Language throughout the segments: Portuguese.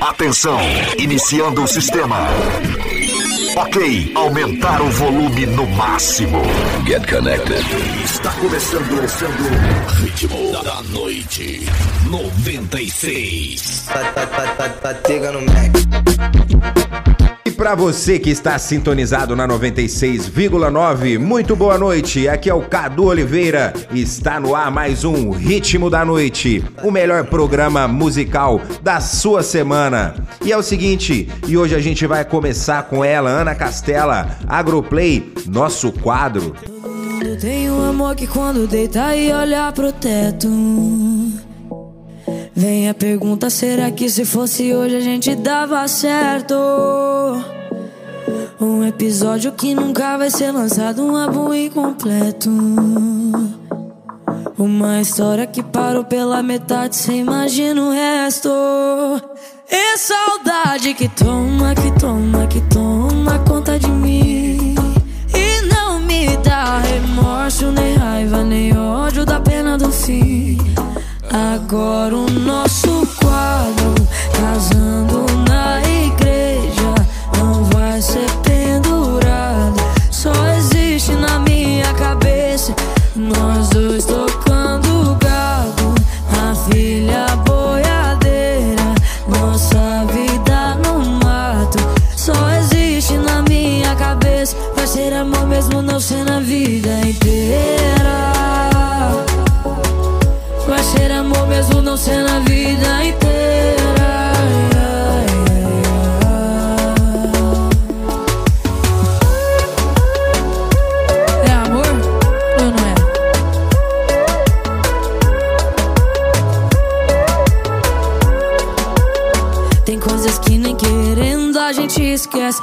Atenção, iniciando o sistema. Ok, aumentar o volume no máximo. Get connected. Está começando, começando. Ritmo da noite. 96. Batega no Mac. Para você que está sintonizado na 96,9, muito boa noite. Aqui é o Cadu Oliveira. Está no ar mais um Ritmo da Noite, o melhor programa musical da sua semana. E é o seguinte, e hoje a gente vai começar com ela, Ana Castela, Agroplay, nosso quadro. Tem um amor que quando deita e olha pro teto. Vem a pergunta: será que se fosse hoje a gente dava certo? Um episódio que nunca vai ser lançado, um álbum incompleto. Uma história que parou pela metade, cê imagina o resto. E saudade que toma, que toma, que toma conta de mim. E não me dá remorso, nem raiva, nem ódio da pena do fim. Agora o nosso quadro, casando inteira. Ser amor mesmo não ser na vida inteira. É amor ou não é? Tem coisas que nem querendo a gente esquece.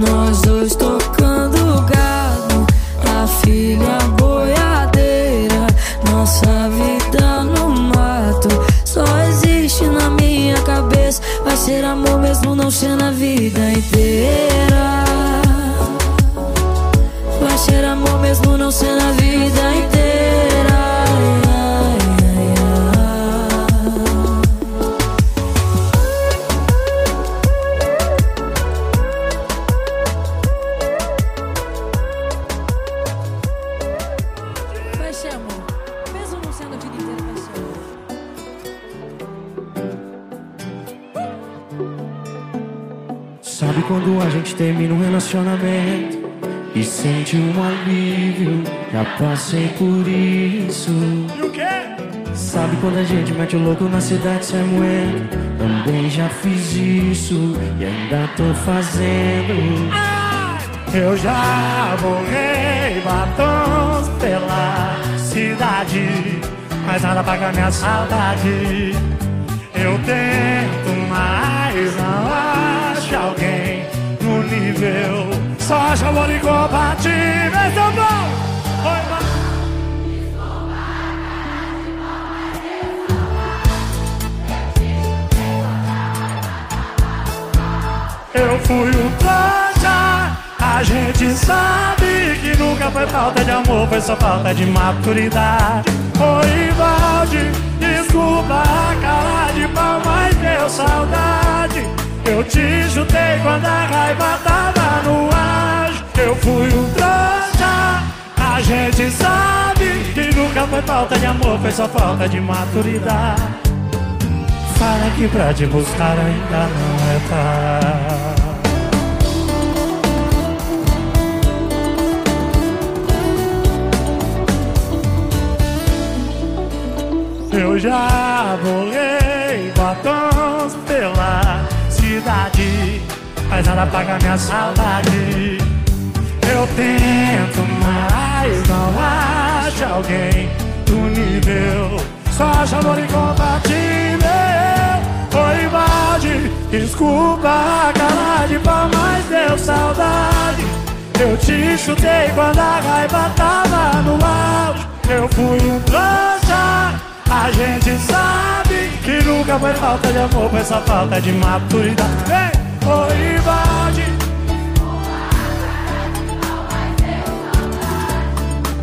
nós dois tocando gado, a filha boiadeira, nossa vida no mato. Só existe na minha cabeça, vai ser amor mesmo termina um relacionamento e sente um alívio? Já passei por isso. E o quê? Sabe quando a gente mete o louco na cidade sem moendo? Também já fiz isso e ainda tô fazendo. Eu já borrei batons pela cidade, mas nada paga minha saudade. Eu tento, mas não acho alguém nível. Só acho amor incompatível. Esse é o bom! Oi, ma- Eu fui o trouxa, a gente sabe que nunca foi falta de amor, foi só falta de maturidade. Oi, balde, desculpa a cara de pau, mas deu saudade. Eu te chutei quando a raiva tava no ar. Eu fui o trouxa, a gente sabe que nunca foi falta de amor, foi só falta de maturidade. Fala que pra te buscar ainda não é tarde. Eu já borrei batons pela mas nada paga minha saudade. Eu tento, mas não acho alguém do nível. só chamou de compatível Oi, Valde, desculpa a cara de pau, mas deu saudade Eu te chutei quando a raiva tava no auge Eu fui um trouxa, a gente sabe Que nunca foi falta de amor, foi só falta de maturidade. Vem, oi, Valde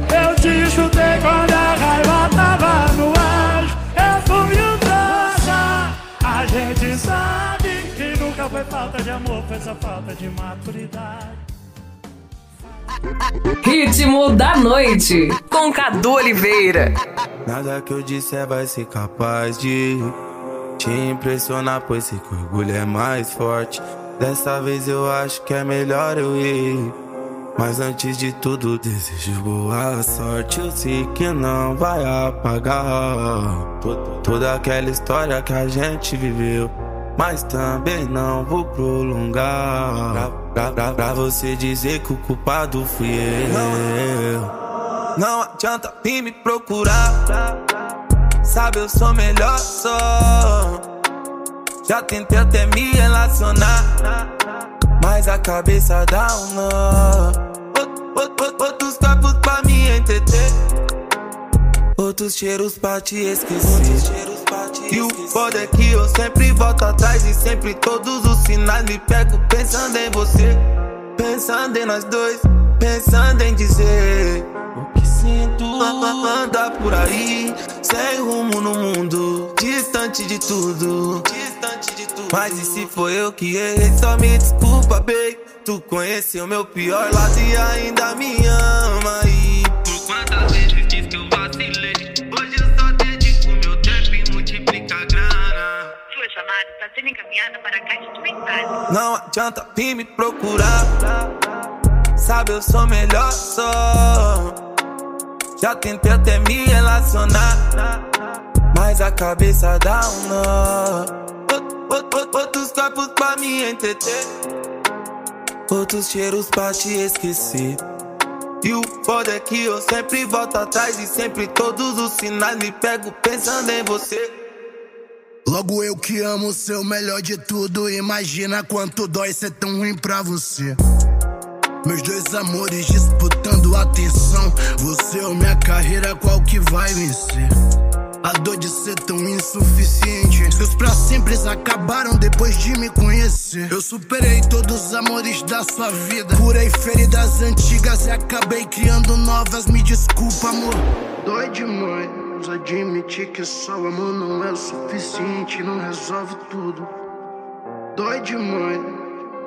Eu te chutei quando a raiva tava no ar. Eu fui um trouxa. A gente sabe que nunca foi falta de amor Foi só falta de maturidade Ritmo da noite, com Cadu Oliveira. Nada que eu disser vai ser capaz de te impressionar, pois sei que orgulho é mais forte. Dessa vez eu acho que é melhor eu ir. Mas antes de tudo, desejo boa sorte. Eu sei que não vai apagar to- toda aquela história que a gente viveu. Mas também não vou prolongar. Pra, pra, pra, pra você dizer que o culpado fui eu. Não adianta vir me procurar. Sabe, eu sou melhor só. Já tentei até me relacionar. Mas a cabeça dá um nó. Out- out- out- Outros corpos pra me entreter. Outros cheiros pra te esquecer. E o foda é que eu sempre volto atrás e sempre todos os sinais me pego pensando em você. Pensando em nós dois, pensando em dizer o que sinto. Anda por aí, sem rumo no mundo, distante de tudo. Distante de tudo. Mas e se foi eu que errei? Só me desculpa, babe. Tu conheceu meu pior lado e ainda me ama. E está sendo encaminhada para a caixa de mensagens. Não adianta vir me procurar. Sabe, eu sou melhor só. Já tentei até me relacionar. Mas a cabeça dá um nó. Out- out- out- Outros corpos pra me entreter. Outros cheiros pra te esquecer. E o foda é que eu sempre volto atrás e sempre todos os sinais me pego pensando em você. Logo eu que amo ser o melhor de tudo. Imagina quanto dói ser tão ruim pra você. Meus dois amores disputando atenção. Você ou minha carreira, qual que vai vencer? A dor de ser tão insuficiente. Seus pra sempre acabaram depois de me conhecer. Eu superei todos os amores da sua vida. Curei feridas antigas e acabei criando novas. Me desculpa, amor. Dói demais. Admitir que só o amor não é o suficiente, não resolve tudo. Dói demais.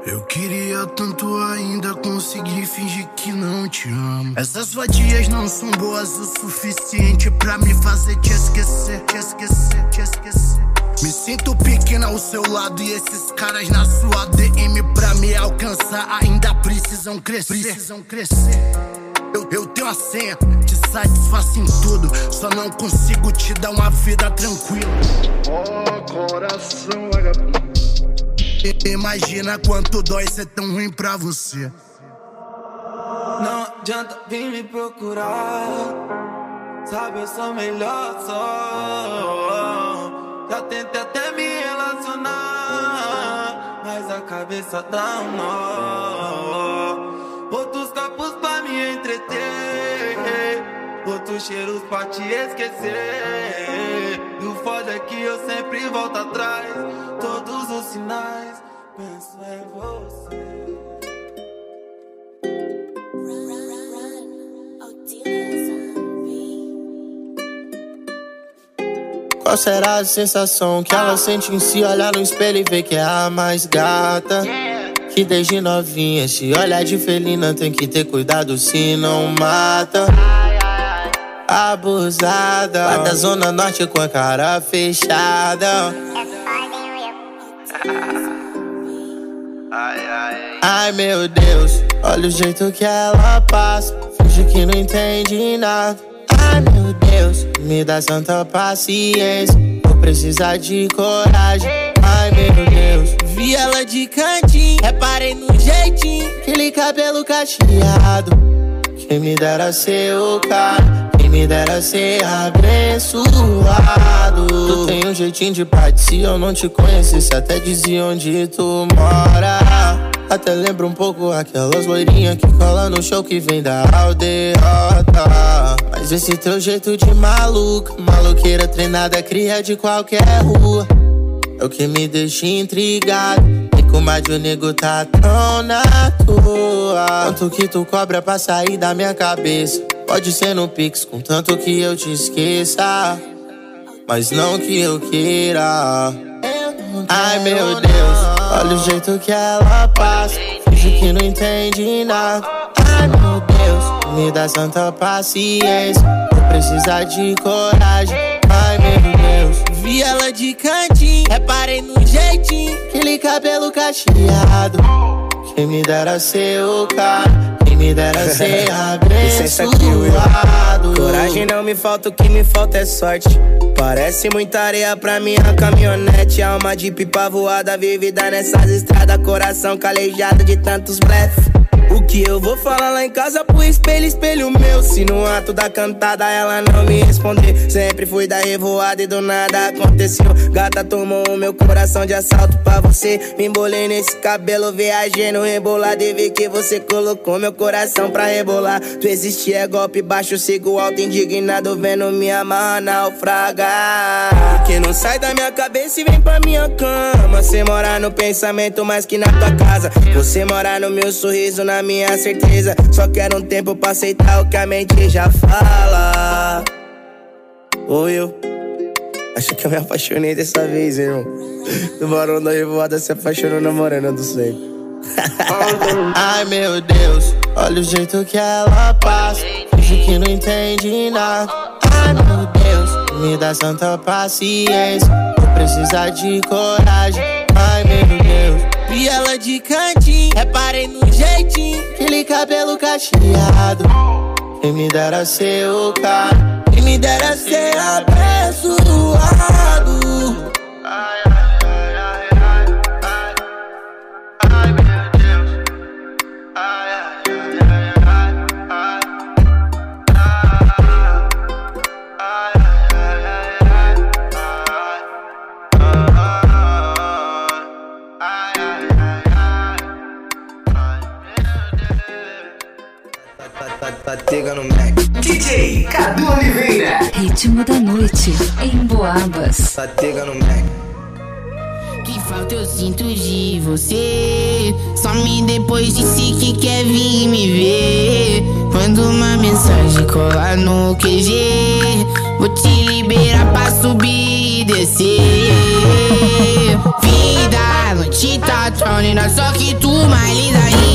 Eu queria tanto ainda conseguir fingir que não te amo. Essas vadias não são boas o suficiente pra me fazer te esquecer, te esquecer, te esquecer. Me sinto pequena ao seu lado e esses caras na sua DM pra me alcançar ainda precisam crescer. Precisam crescer. Eu, eu tenho a senha, te satisfaço em tudo. Só não consigo te dar uma vida tranquila. Oh, coração vagabundo. Imagina quanto dói ser tão ruim pra você. Não adianta vir me procurar. Sabe, eu sou melhor só. Já tentei até me relacionar. Mas a cabeça dá um nó. Entreter. Outros cheiros pra te esquecer. E o foda é que eu sempre volto atrás. Todos os sinais, penso em você. Qual será a sensação que ela sente em se olhar no espelho e ver que é a mais gata? Que desde novinha se olha de felina tem que ter cuidado se não mata. Abusada, lá da zona norte com a cara fechada. Ai meu Deus, olha o jeito que ela passa. Finge que não entende nada. Ai meu Deus, me dá santa paciência. Vou precisar de coragem. Ai meu Deus, vi ela de cantinho. Reparei no jeitinho, aquele cabelo cacheado. Quem me dera ser o cara. Quem me dera ser abençoado. Tu tem um jeitinho de parte, se eu não te conhecesse, até dizia onde tu mora. Até lembra um pouco aquelas loirinhas que cola no show que vem da aldeota. Mas esse teu jeito de maluca, maluqueira treinada, cria de qualquer rua. É o que me deixa intrigado. E com mais de um nego tá tão na tua. Quanto que tu cobra pra sair da minha cabeça? Pode ser no Pix, contanto que eu te esqueça. Mas não que eu queira. Ai meu Deus. Olha o jeito que ela passa, finge que não entende nada. Ai meu Deus, me dá santa paciência. Vou precisar de coragem. Vi ela de cantinho, reparei no jeitinho, aquele cabelo cacheado. Quem me dera ser o cara me dera ser abençoado. Coragem não me falta, o que me falta é sorte. Parece muita areia pra minha caminhonete. Alma de pipa voada, vivida nessas estradas. Coração calejado de tantos blefs. Que eu vou falar lá em casa pro espelho, espelho meu. Se no ato da cantada ela não me responder. Sempre fui da revoada e do nada aconteceu. Gata tomou o meu coração de assalto pra você. Me embolei nesse cabelo, viajei no rebolado e vi que você colocou meu coração pra rebolar. Tu existe é golpe baixo, sigo alto, indignado, vendo minha amarra naufragar. Que não sai da minha cabeça e vem pra minha cama. Você mora no pensamento mais que na tua casa. Você mora no meu sorriso, na minha certeza. Só quero um tempo pra aceitar o que a mente já fala. Ou eu. Acho que eu me apaixonei dessa vez, irmão. Do barão da revoada se apaixonou na morena do. Ai meu Deus, olha o jeito que ela passa. Finge que não entende nada. Ai meu Deus, me dá santa paciência. Vou precisar de coragem. Vi ela de cantinho. Reparei no jeitinho, aquele cabelo cacheado. Quem me dera ser o cara, quem me dera ser abençoado. Batega no Mac. DJ Cadu Oliveira. Ritmo da noite em Boabas. Batega no Mac. Que falta eu sinto de você. Some depois disse que quer vir me ver. Manda uma mensagem, cola no QG. Vou te liberar pra subir e descer. Vida, noite tá tão linda, só que tu mais linda ainda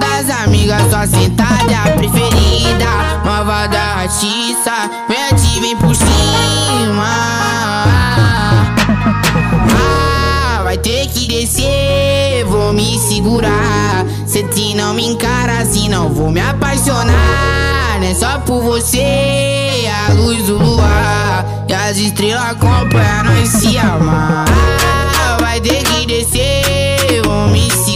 todas amigas, só sentada é preferida. Nova da ratiça, vem vem por cima. Ah, vai ter que descer, vou me segurar. Se te não me encara assim, não vou me apaixonar. Não é só por você, a luz do luar. E as estrelas acompanham nós se amar. Ah, vai ter que descer, vou me segurar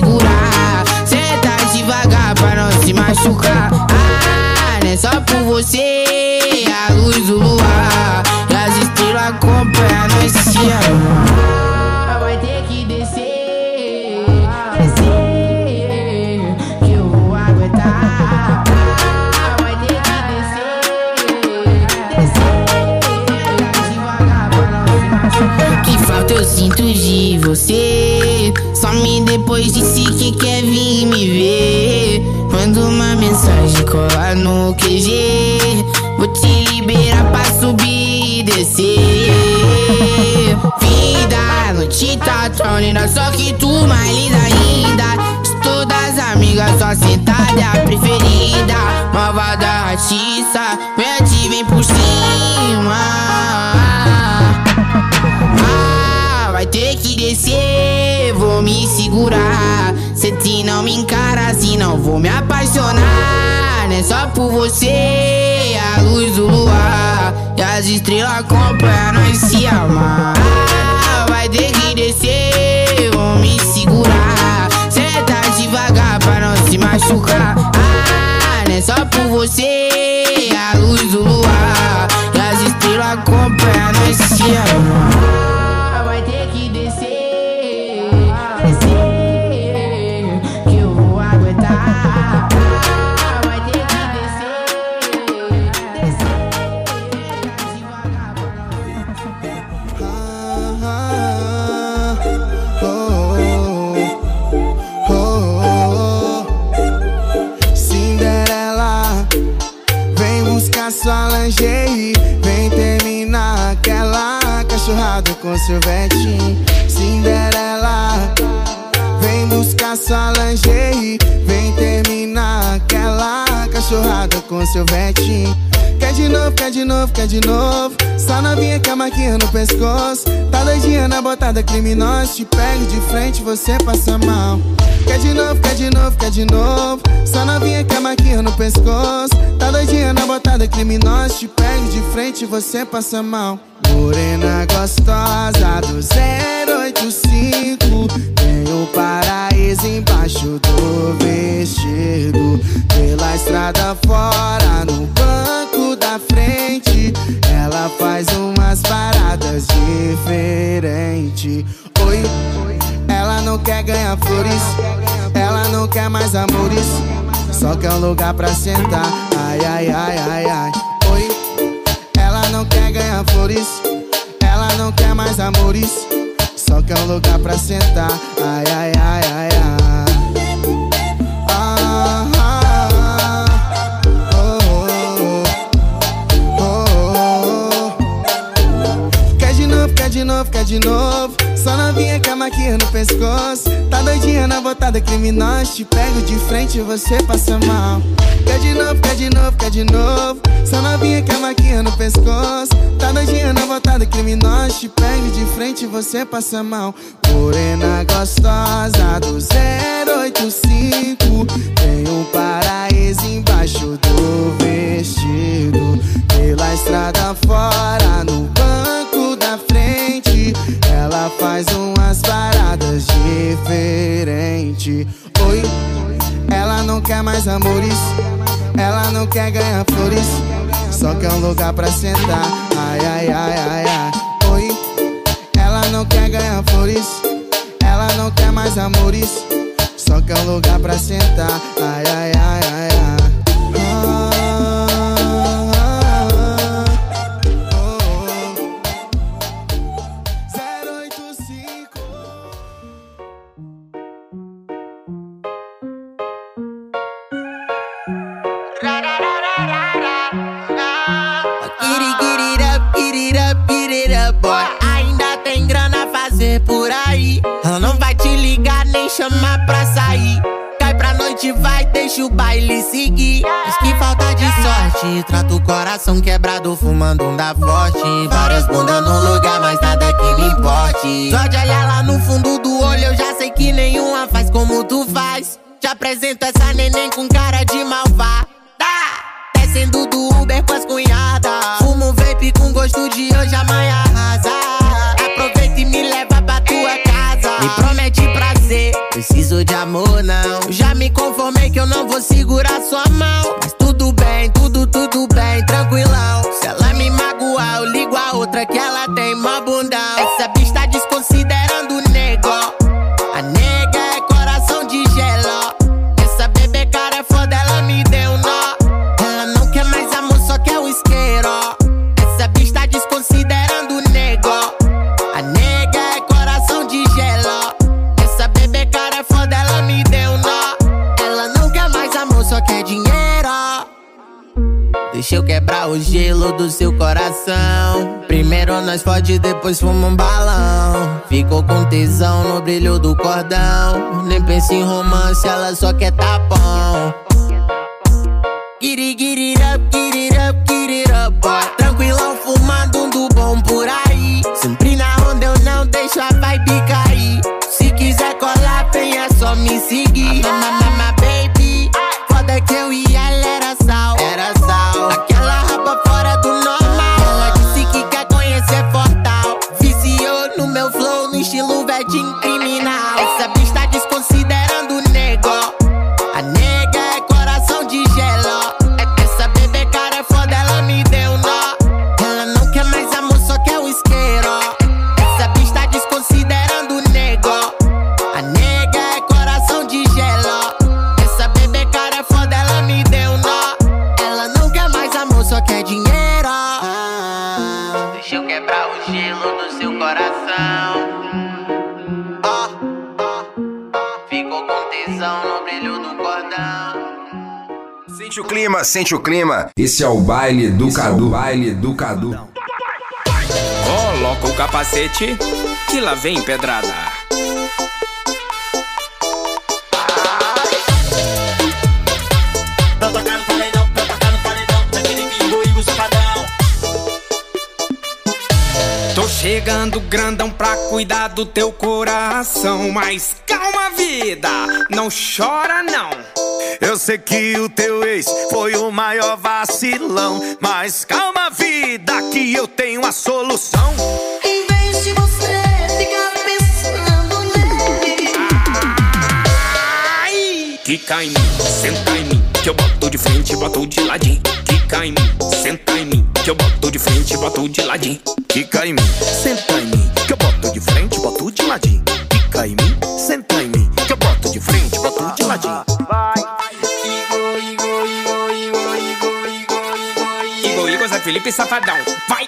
pra não se machucar. Ah, não é só por você, a luz do luar. E as estrelas acompanham nós se amar. Vai ter que descer, descer, que eu vou aguentar. Vai ter que descer, descer. Que falta eu sinto de você. Some depois disse que quer vir me ver. Manda uma mensagem, cola no QG. Vou te liberar pra subir e descer. Vida, a noite tá tão linda, só que tu mais linda ainda. De todas as amigas, só sentada é a preferida. Malvada vem vem vou me apaixonar, né? Só por você, a luz do luar e as estrelas acompanham nós se amar. Vai ter que descer, vou me segurar. Senta devagar pra não se machucar. Ah, né? Só por você, a luz do luar e as estrelas acompanham nós se amar. Sorvete. Quer de novo, quer de novo, quer de novo. Só novinha com a marquinha no pescoço. Tá doidinha na botada criminosa. Te pego de frente, você passa mal. Quer de novo, quer de novo, quer de novo. Só novinha com a marquinha no pescoço. Tá doidinha na botada criminosa. Te pego de frente, você passa mal. Morena gostosa do 085. Tem o paraíso embaixo do vestido. Pela estrada fora, no banco frente. Ela faz umas paradas diferentes. Oi, ela não quer ganhar flores. Ela não quer mais amores. Só quer um lugar pra sentar. Ai, ai, ai, ai, ai. Oi, ela não quer ganhar flores. Ela não quer mais amores. Só quer um lugar pra sentar. Ai, ai, ai, ai. Novo, quer de novo. Só novinha com a maquinha no pescoço. Tá doidinha na botada criminosa. Te pego de frente e você passa mal. Quer de novo, quer de novo, quer de novo. Só novinha com a maquinha no pescoço. Tá doidinha na botada criminosa. Te pego de frente e você passa mal. Morena gostosa do 085. Tem um paraíso embaixo do vestido. Pela estrada fora, no banco. Faz umas paradas diferentes. Oi, ela não quer mais amores. Ela não quer ganhar flores. Só quer um lugar pra sentar. Ai, ai, ai, ai, ai. Oi, ela não quer ganhar flores. Ela não quer mais amores. Só quer um lugar pra sentar. Ai, ai, ai, ai, chamar pra sair. Cai pra noite, vai, deixa o baile seguir. Diz que falta de sorte. Trata o coração quebrado, fumando um da forte. Várias bundas no lugar, mas nada que me importe. Só de olhar lá no fundo do olho, eu já sei que nenhuma faz como tu faz. Te apresento essa neném com cara de malvada. Descendo do preciso de amor não. Já me conformei que eu não vou segurar sua mão. Mas tudo bem, tudo, tudo bem, Eu quebrar o gelo do seu coração. Primeiro nós fode, depois fuma um balão. Ficou com tesão no brilho do cordão. Nem pensa em romance, ela só quer tapão. Get it, get sente o clima. Esse é o baile do Cadu. É o baile do Cadu. Coloca o capacete que lá vem pedrada. Tô chegando grandão pra cuidar do teu coração. Mas calma, vida, não chora não. Eu sei que o teu ex foi o maior vacilão. Mas calma, vida, que eu tenho a solução. Em vez de você ficar pensando nele. Ai! Quica em mim, senta em mim, que eu boto de frente, boto de ladinho. Quica em mim, senta em mim, que eu boto de frente, boto de ladinho. Quica em mim, senta em mim, upside down. Vibe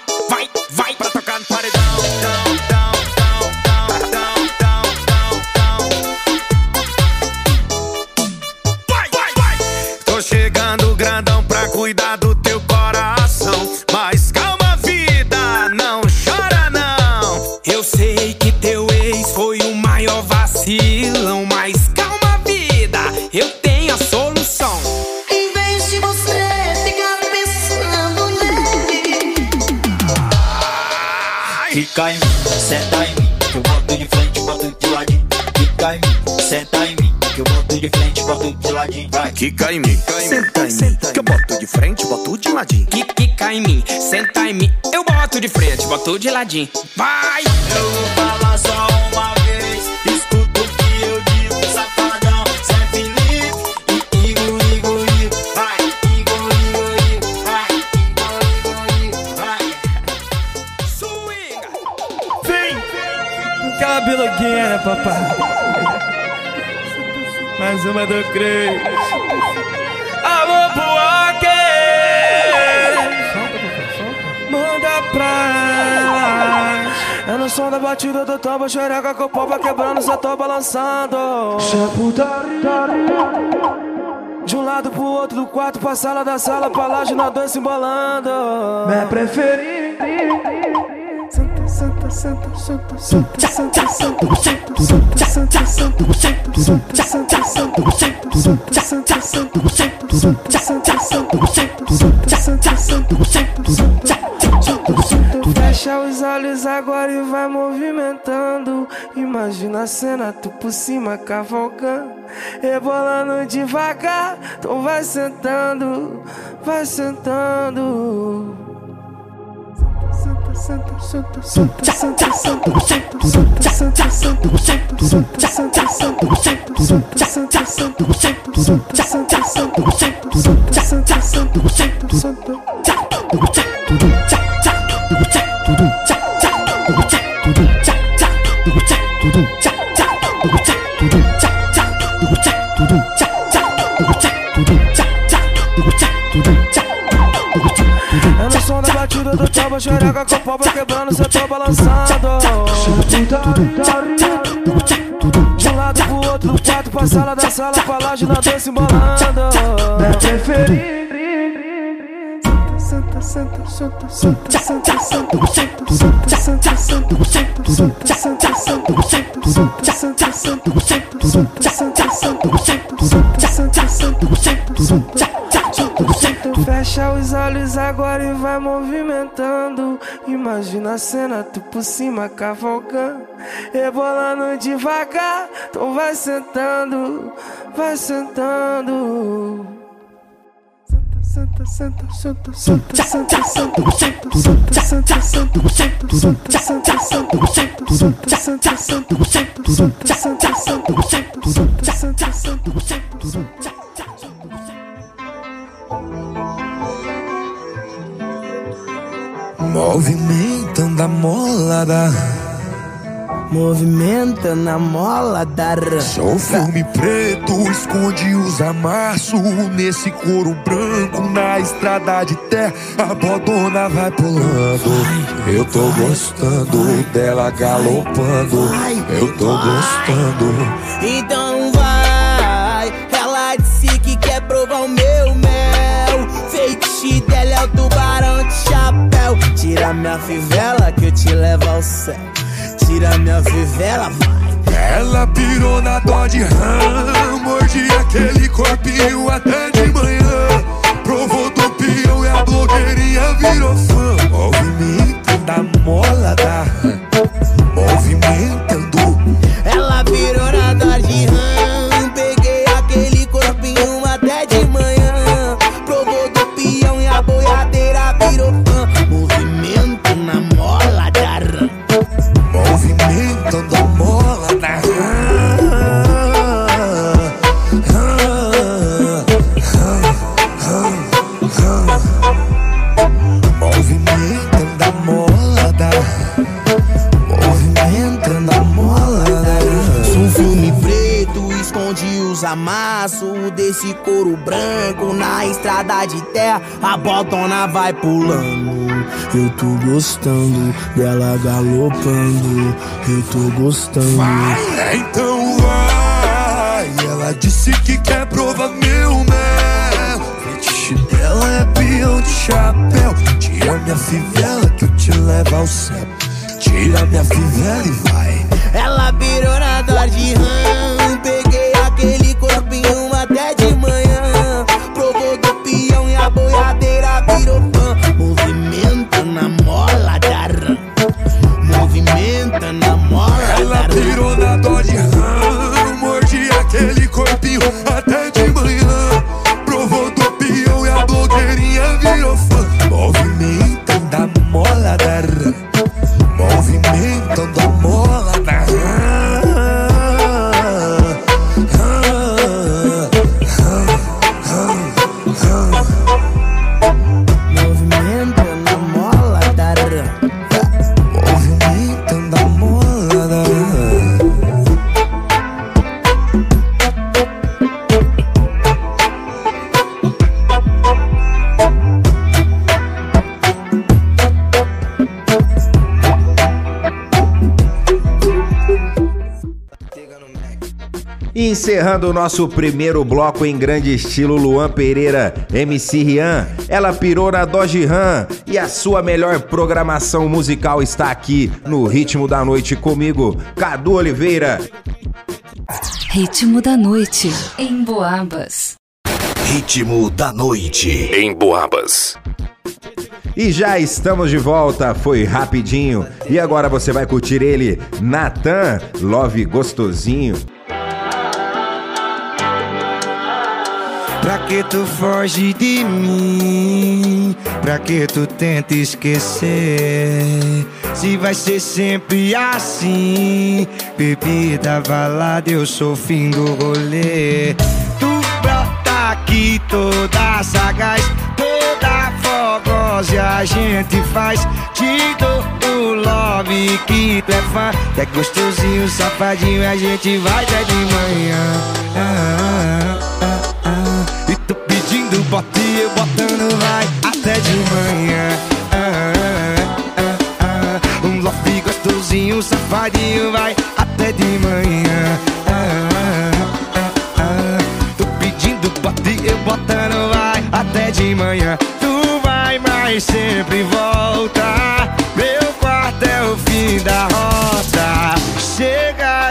Quica em mim, senta em mim, que eu boto de frente, boto de ladinho. Que quica em mim, senta em mim, eu boto de frente, boto de ladinho. Vai! Eu vou falar só uma vez, escuta o que eu digo, safadão, Zé Felipe e Igor, Igor, Igor, vai, Igor, Igor, Igor, vai, Igor, Igor, Igor, vai. Vem! Aquela biloguinha, papai. Uma do Cris. Alô, Buaque! Manda pra elas. É no som da batida do tambo, xereca com o pau vai quebrando, cê tô balançando. De um lado pro outro, do quarto pra sala, da sala pra laje, dois se embolando. Minha preferida. Santa, santa, santa, santa, santa, santa, santa, santa, santa, santa, santa, santa, santa, santa, santa, santa, santa, santa, santa, santa, Fecha os olhos agora e vai movimentando. Imagina a cena, tu por cima cavalgando, rebolando devagar. Então vai sentando, vai sentando. Do do cha do taba, xereca com pau vai quebrando, cê tô balançando. De um lado pro outro, do quarto pra sala, da sala pra laje, nós dois se embolando. Minha preferida. Santa, santa, santa, santa, santa, santa, santa, santa, santa, santa, santa, santa, santa, santa, santa, santa, santa, santa, santa, santa, Fecha os olhos agora e vai movimentando. Imagina a cena, tu por cima cavalgando, rebolando devagar. Então vai sentando, vai sentando. Santa, santa, santa, santa, santa, santa, santa, santa, santa, santa, santa, santa, santa, santa, santa, santa, santa, santa, Movimenta na mola da rã. Sou filme preto, esconde os amassos Nesse couro branco, na estrada de terra A bodona vai pulando Eu tô gostando dela galopando Eu tô gostando Então vai, ela disse que quer provar o meu mel. Feitiço dela é o tubarão de chapéu. Tira minha fivela que eu te levo ao céu. Minha vai. Ela pirou na Dodge Ram Mordi aquele corpinho até de manhã. Provou do peão e a blogueirinha virou fã. Movimento da mola da Ram de terra. A botona vai pulando. Eu tô gostando dela galopando. Eu tô gostando. Vai, então vai. Ela disse que quer provar meu mel. Fetiche dela é peão de chapéu. Tira minha fivela que eu te levo ao céu. Tira minha fivela e vai. Encerrando o nosso primeiro bloco em grande estilo, Luan Pereira, MC Rian, ela pirou na Dodge Ram e a sua melhor programação musical está aqui no Ritmo da Noite comigo, Cadu Oliveira. Ritmo da noite em Boabas. Ritmo da noite em Boabas. E já estamos de volta, foi rapidinho. E agora você vai curtir ele, Natan, Love Gostosinho. Pra que tu foge de mim? Pra que tu tenta esquecer? Se vai ser sempre assim Bebida, balada, eu sou fim do rolê Tu brota aqui toda sagaz Toda fogosa e a gente faz Te dou o love que tu é fã É gostosinho, safadinho, a gente vai até de manhã ah, ah, ah. E pedindo bote, eu botando vai até de manhã ah, ah, ah. Um love gostosinho, safadinho vai até de manhã ah, ah, ah. Tô pedindo bote, eu botando vai até de manhã Tu vai, mas sempre volta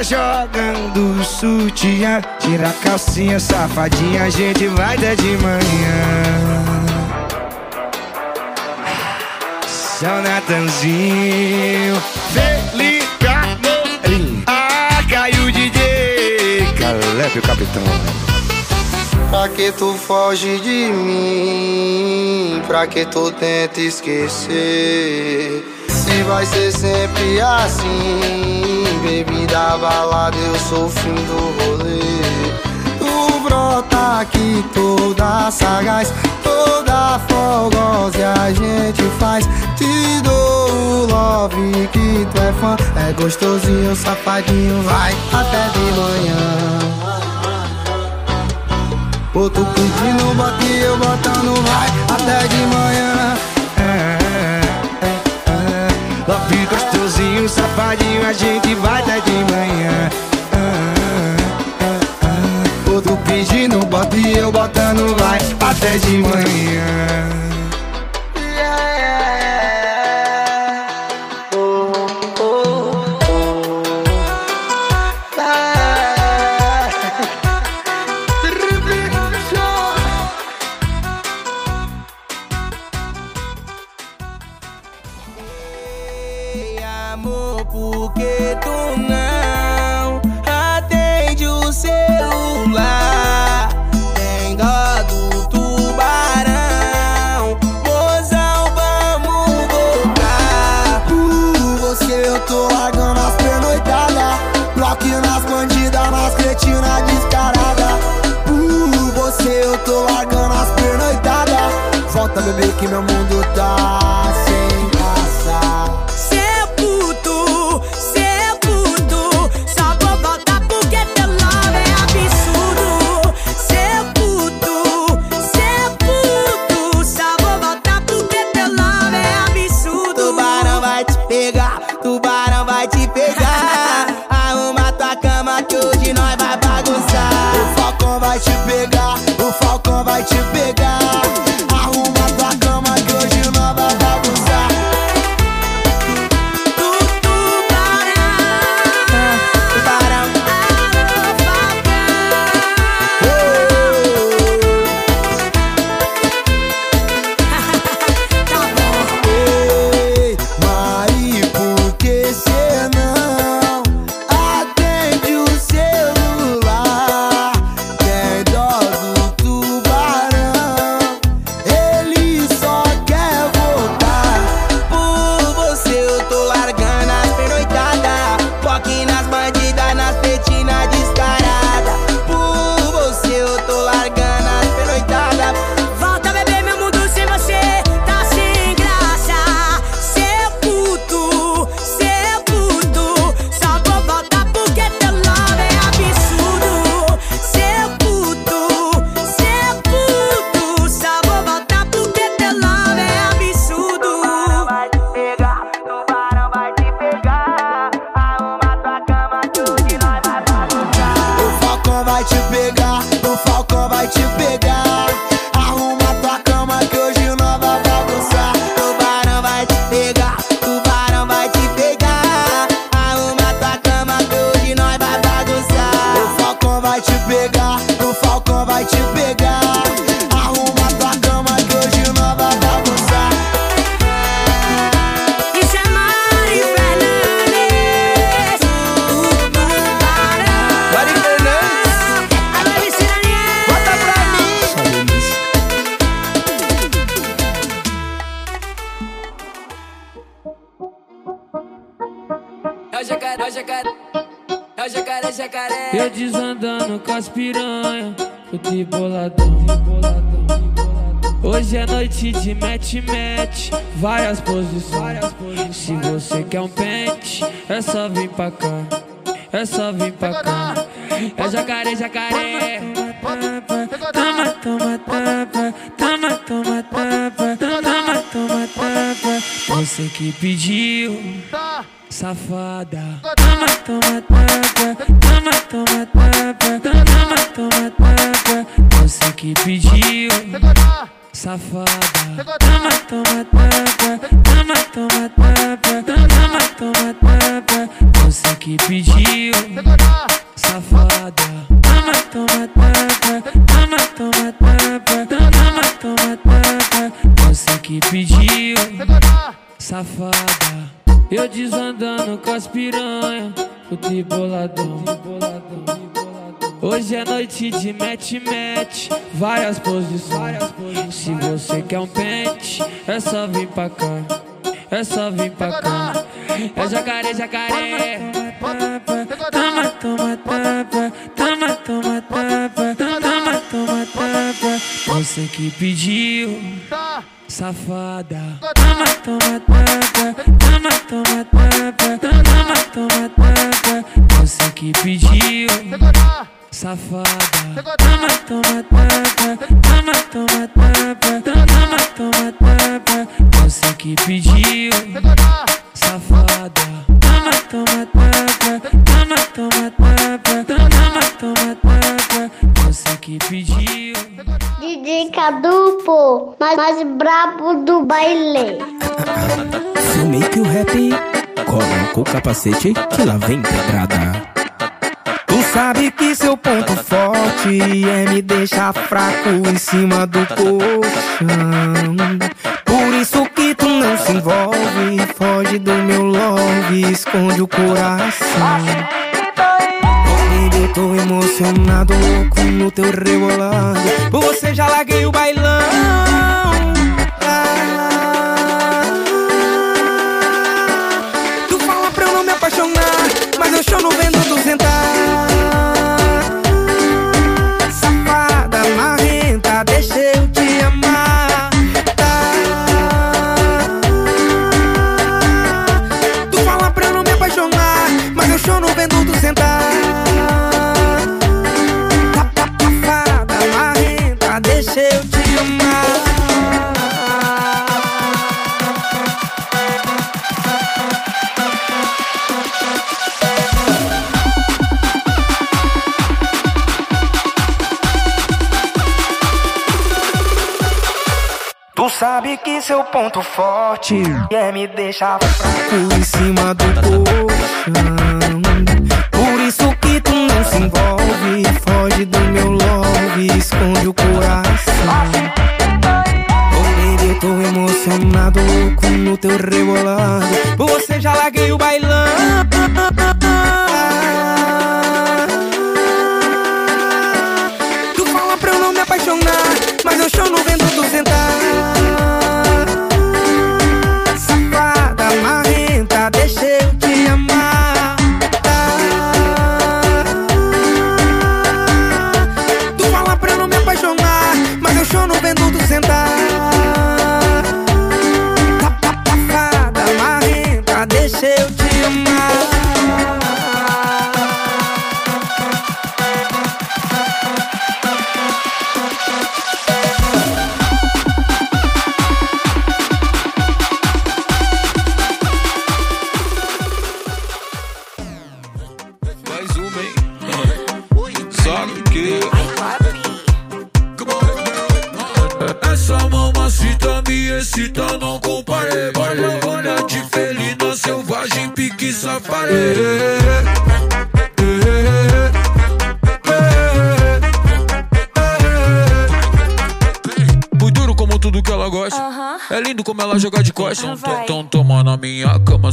jogando sutiã. Tira a calcinha, safadinha A gente vai até de manhã. São Natanzinho. Felipe Amorim. Ah, caiu o DJ Caleb o capitão. Pra que tu foge de mim? Pra que tu tenta esquecer? se vai ser sempre assim. Bebida balada, eu sou o fim do rolê. Tu brota aqui toda sagaz, toda fogosa e a gente faz. Te dou o love que tu é fã. É gostosinho, safadinho, vai até de manhã. Outro tu bota e eu botando, vai até de manhã. É. Vir gostosinho, safadinho, a gente vai até de manhã. Outro pedindo, bota e eu botando vai até de manhã. Safada. Rap coloca o capacete que lá vem pedrada. Tu sabe que seu ponto forte é me deixar fraco em cima do colchão. Por isso que tu não se envolve, foge do meu love, esconde o coração. Baby, eu tô emocionado, louco no teu rebolado. Por você já larguei o bailão. Seu ponto forte é me deixar fraco em cima do colchão. Por isso que tu não se envolve, foge do meu love, esconde o coração. Oh baby, tô emocionado, louco no teu rebolado. Você já larguei o bailão.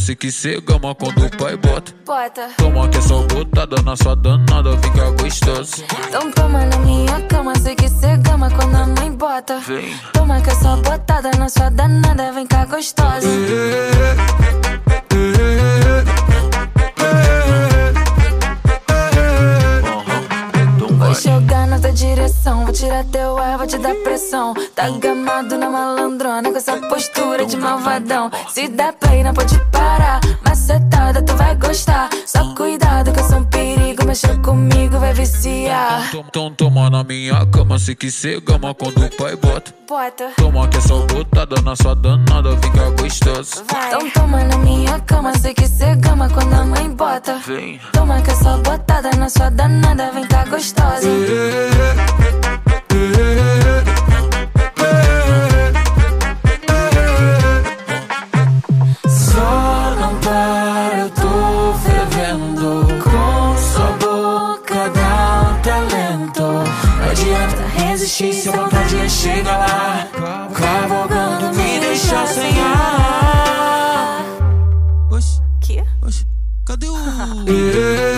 Se que cê gama quando o pai bota. Bota. Toma que é só botada na sua danada, fica gostosa. Então toma na minha cama, sei que cê gama quando a mãe bota. Vem. Toma que é só botada na sua danada, vem cá gostosa. Vou jogar na tua direção, vou tirar teu ar, vou te dar pressão. Tá gamado na malandrona com essa postura de malvadão. Se der play, não pode parar. Macetada, tu vai gostar. Só cuidado que eu sou um perigo, mexer comigo vai viciar. Então, toma na minha cama, se que cê gama quando o pai bota. Toma que é só botada na sua danada, fica gostosa. Então toma na minha cama, sei que cê gama quando a mãe bota. Vem. Toma que é só botada na sua danada, vem cá gostosa. O.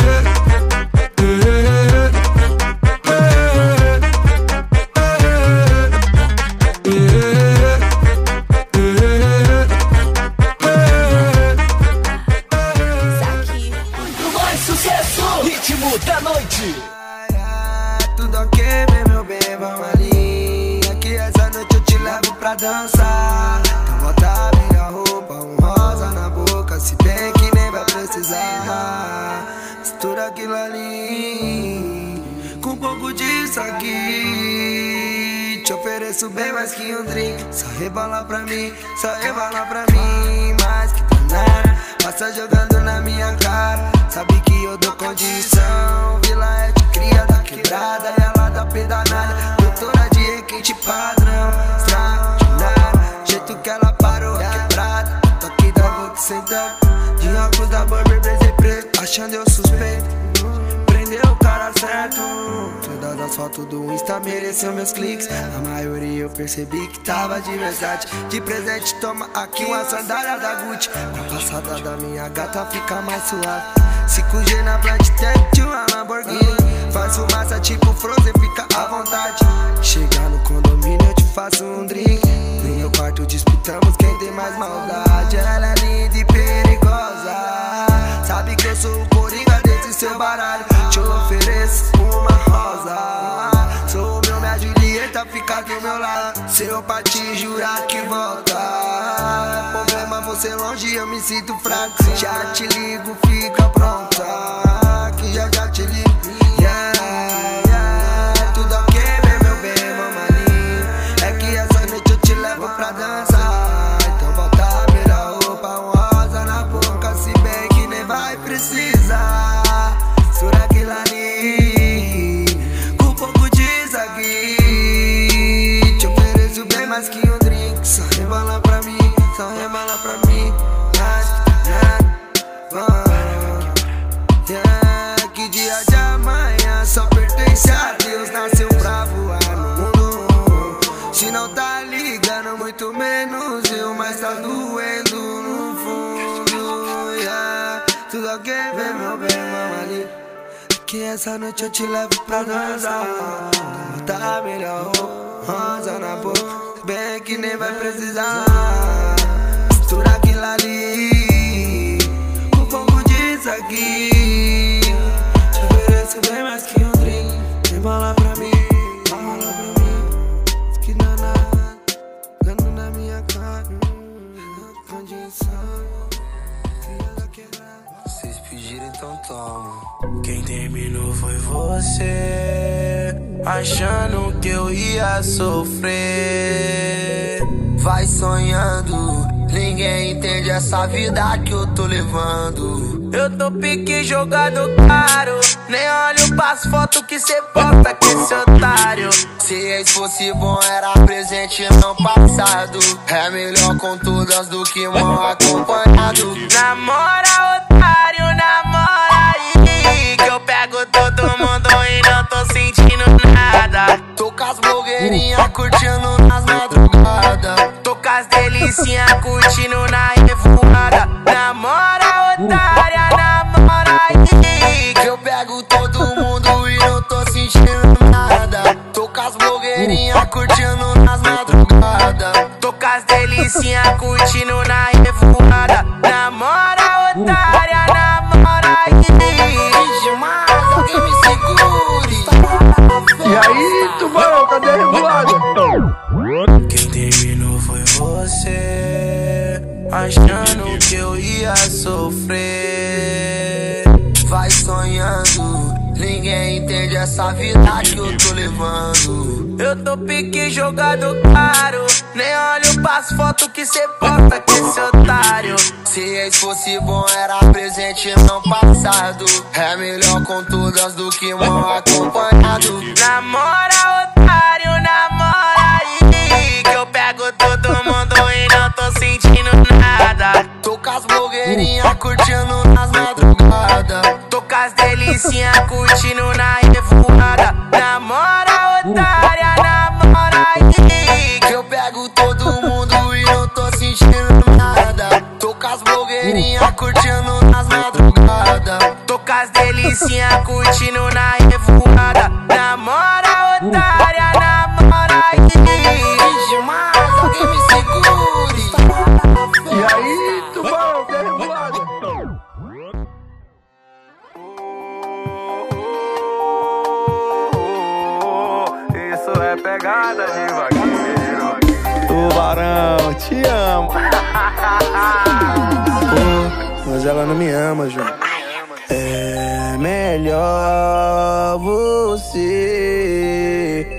de verdade. De presente, toma aqui uma sandália da Gucci. Com a passada da minha gata fica mais suave. 5G na Plant Tech, uma Lamborghini. Faz fumaça tipo Frozen, fica à vontade. Chegar no condomínio, eu te faço um drink. No meu quarto disputamos quem tem mais maldade. Ela é linda e perigosa. Sabe que eu sou o coringa desse seu baralho. Te ofereço uma rosa. Sou Julieta, fica do meu lado. Se eu pra te jurar que volta. Problema você longe, eu me sinto fraco. Já te ligo, fica pronta. Que já já te ligo. Que essa noite eu te levo pra dançar. Tá melhor rosa na boca. Bem que nem vai precisar. Mistura aquilo ali. Um pouco disso aqui. Te ofereço bem mais que um drink. Vem bola pra mim, bola pra então. Quem terminou foi você. Achando que eu ia sofrer. Vai sonhando. Ninguém entende essa vida que eu tô levando. Eu tô pique jogado caro. Nem olho pras fotos que cê posta com esse otário. Se ex fosse bom, era presente não passado. É melhor com todas do que mal acompanhado. Namora, namora pego todo mundo e não tô sentindo nada. Tô com as blogueirinhas curtindo nas madrugadas. Tô com as delicinhas curtindo na revoada. Namora, otária, namora aí. Que eu pego todo mundo e não tô sentindo nada. Tô com as blogueirinhas curtindo nas madrugadas. Tô com as delicinhas curtindo na revoada. Achando que eu ia sofrer. Vai sonhando, ninguém entende essa vida que eu tô levando. Eu tô pique jogado caro, nem olho pras fotos que cê posta com esse otário. Se ex fosse bom, era presente não passado. É melhor com todas do que mal acompanhado. Namora, otário, blogueirinhas curtindo nas madrugadas. Tô com as delicinhas curtindo na revoada. Namora, otária, namora aí. Que eu pego todo mundo e não tô sentindo nada. Tô com as blogueirinhas curtindo nas madrugadas. Tô com as delicinhas curtindo na revoada. Namora, otária, namora Pegada de vaqueiro. Tubarão, te amo. Pô, mas ela não me ama, João. É melhor você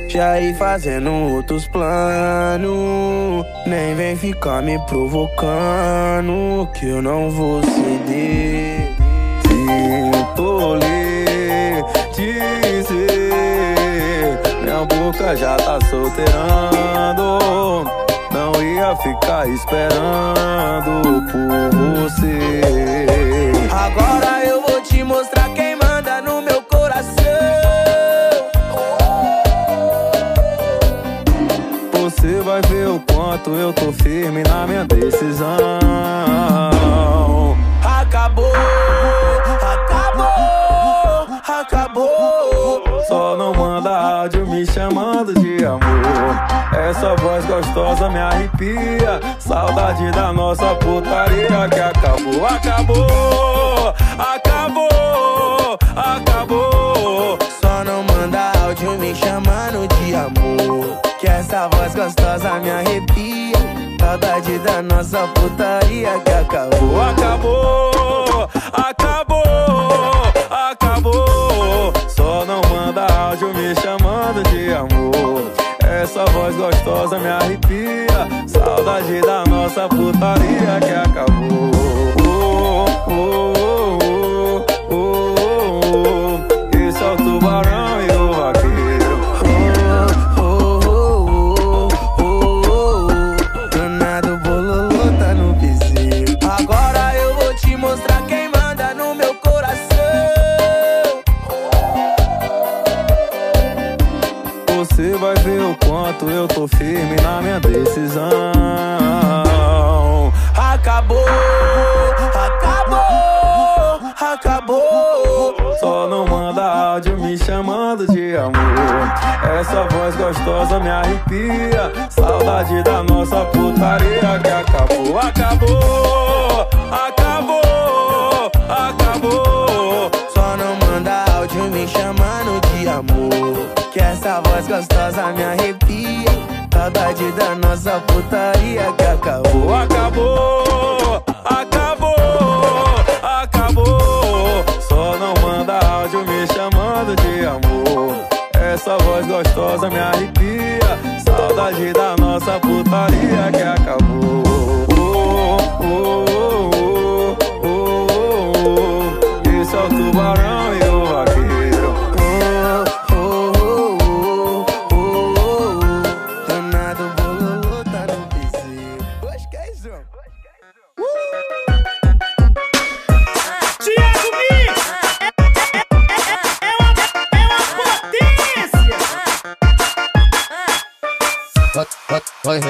já ir fazendo outros planos. Nem vem ficar me provocando, que eu não vou ceder. Sinto lhe dizer, minha boca já tá solteirando. Não ia ficar esperando por você. Agora eu vou te mostrar quem manda no meu coração. Você vai ver o quanto eu tô firme na minha decisão. Acabou, acabou, Só não manda áudio me chamando de amor. Essa voz gostosa me arrepia. Saudade da nossa putaria que acabou, acabou, acabou, acabou. Só não manda áudio me chamando de amor. Que essa voz gostosa me arrepia. Saudade da nossa putaria que acabou, acabou, acabou, acabou. Só não manda áudio me chamando de amor. Essa voz gostosa me arrepia. Saudade da nossa putaria que acabou. Oh, oh, oh, é o tubarão e o vaqueiro. Eu tô firme na minha decisão. Acabou, acabou, acabou. Só não manda áudio me chamando de amor. Essa voz gostosa me arrepia. Saudade da nossa putaria que acabou, acabou, acabou, acabou. Só não manda áudio me chamando de amor. Que essa voz gostosa me arrepia. Saudade da nossa putaria que acabou, acabou, acabou, acabou. Só não manda áudio me chamando de amor. Essa voz gostosa me arrepia. Saudade da nossa putaria que acabou. Oh, oh, oh, oh, oh, oh. Esse é o tubarão e o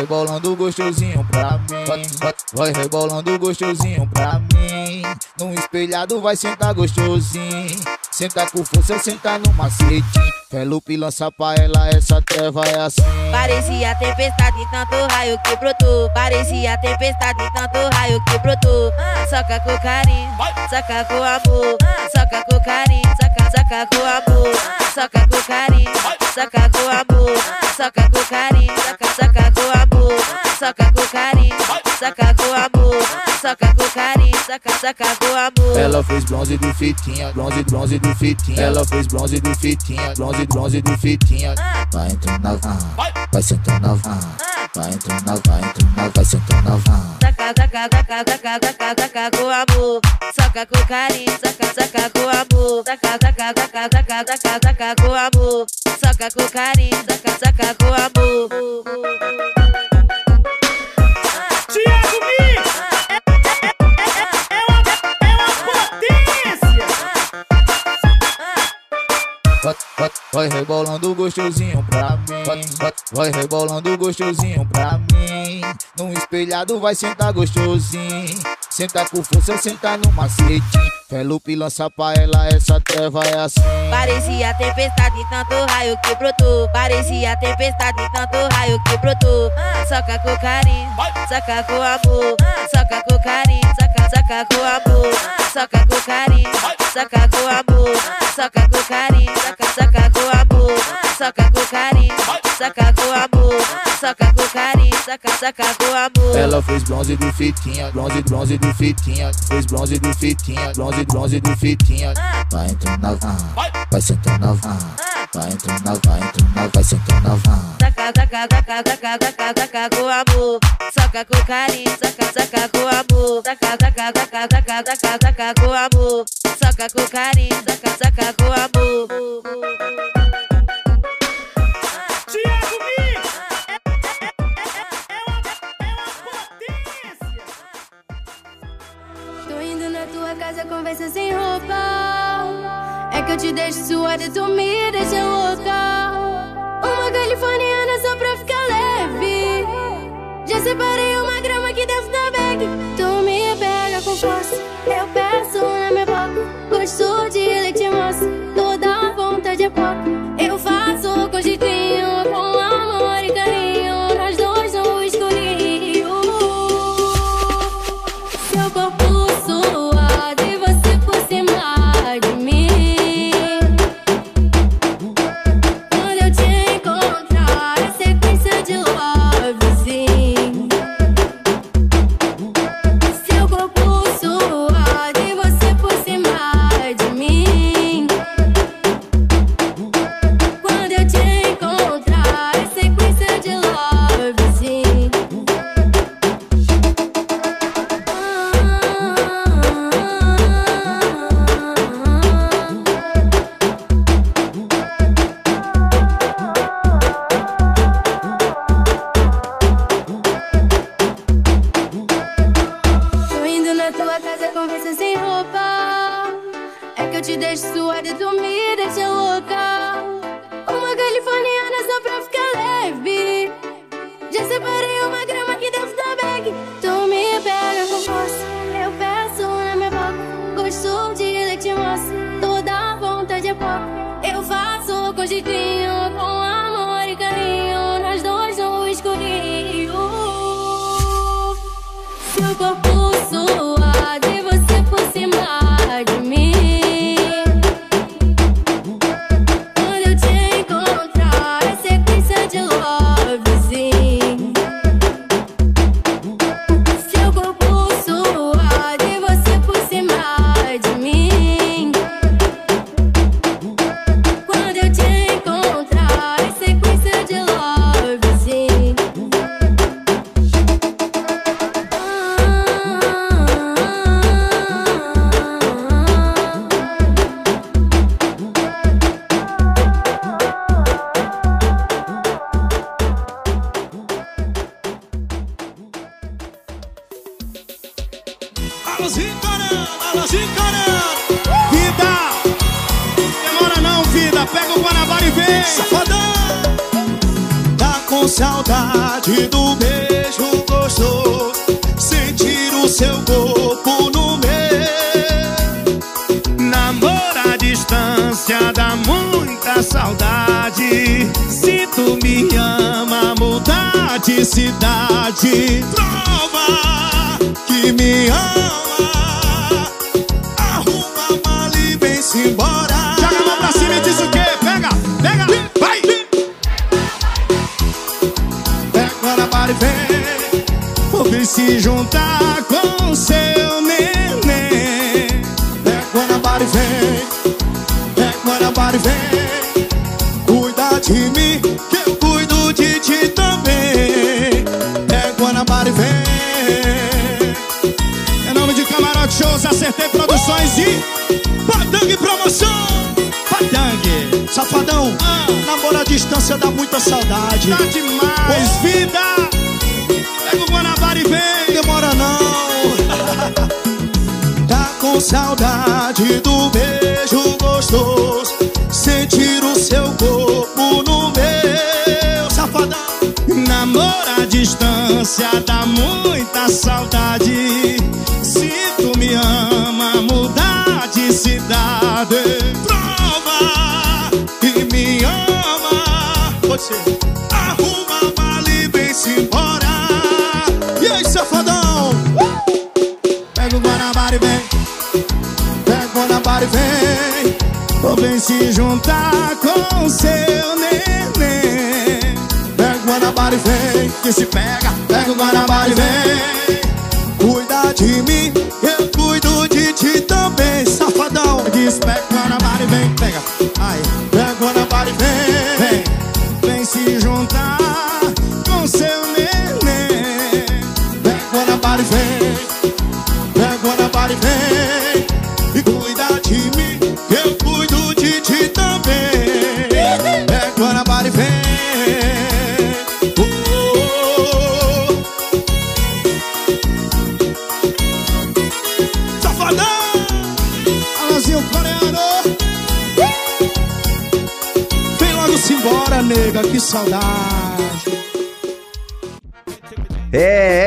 rebolando gostosinho pra mim. Vai, rebolando gostosinho pra mim. Num espelhado vai sentar gostosinho. Senta com força, senta no macete. Felupe lança pra ela, essa treva é assim. Parecia tempestade, tanto raio que brotou. Parecia tempestade, tanto raio que brotou. Soca com carinho, soca com amor. Soca com carinho, soca, soca com amor. Soca com carinho, soca com amor. Soca com carinho, soca, soca com amor. Soca com carinho, soca com amor. Soca com carinho, soca, soca com amor. Ela fez bronze do fitinha, bronze, bronze do fitinha. Ela fez bronze do fitinha, bronze, bronze do fitinha. Vai entrando na van, vai sentando na van. Vai entrando na van, entrando na vai sentando na van. Saca, saca, saca, saca, saca, saca com amor. Soca com carinho, saca, saca com amor. Saca, saca, saca, saca, saca, saca com amor. Soca com carinho, saca, saca com amor. Tiago Vai, rebolando gostosinho pra mim. Vai, vai, rebolando gostosinho pra mim. Num espelhado vai sentar gostosinho. Senta com força, senta no macete. Felupe lança pra ela, essa treva é assim. Parecia tempestade, tanto raio que brotou. Parecia tempestade, tanto raio que brotou. Soca com carinho, soca com amor. Soca com carinho, soca, soca com amor. Soca com carinho, soca com amor. Soca com carinho, soca, soca com amor. Soca com carinho, soca com amor, soca com carinho, soca, soca com amor. Ela fez bronze do fitinha, bronze, bronze do fitinha, fez bronze do fitinha, bronze, bronze do fitinha. Vai entrando na van, vai sentando na van, vai entrando na vai entrando na vai sentando na van. Soca, soca, soca, soca, soca, soca com amor, soca com carinho, soca, soca com amor, soca, soca, soca, soca, soca, soca com amor, soca com carinho, soca, soca com amor. Na tua casa, conversa sem roupa. É que eu te deixo suada, tu me deixa louca. Uma californiana só pra ficar leve. Já separei uma grama aqui dentro da bag. Tu me pega com força, eu peço na minha boca. Gosto de leite moça, me ama, mudar de cidade. Prova que me ama Produções e Patangue Promoção. Patangue. Safadão, namoro à distância dá muita saudade Tá demais, vida. Pega o Guanabara e vem. Demora não Tá com saudade do beijo gostoso Sentir o seu corpo no meu Safadão Namoro à distância dá muita saudade. Mudar de cidade. Prova que me ama Você arruma mala e vem-se embora E aí, safadão? Pega o Guanabara e vem. Pega Guanabara e vem Vou vem se juntar com seu neném. Guanabara e vem, que se pega, pega o Guanabara e vem.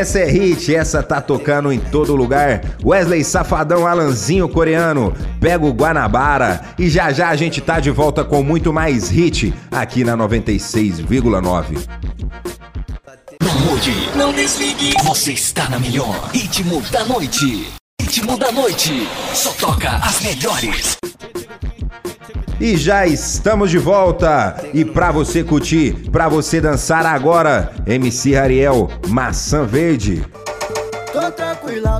Essa é hit, essa tá tocando em todo lugar. Wesley Safadão, Alanzinho Coreano, pega o Guanabara e já já a gente tá de volta com muito mais hit aqui na 96,9. Não mude, não desligue. Você está na melhor. Ritmo da noite. Ritmo da noite. Só toca as melhores. E já estamos de volta. E pra você curtir, pra você dançar agora, MC Ariel, Maçã Verde.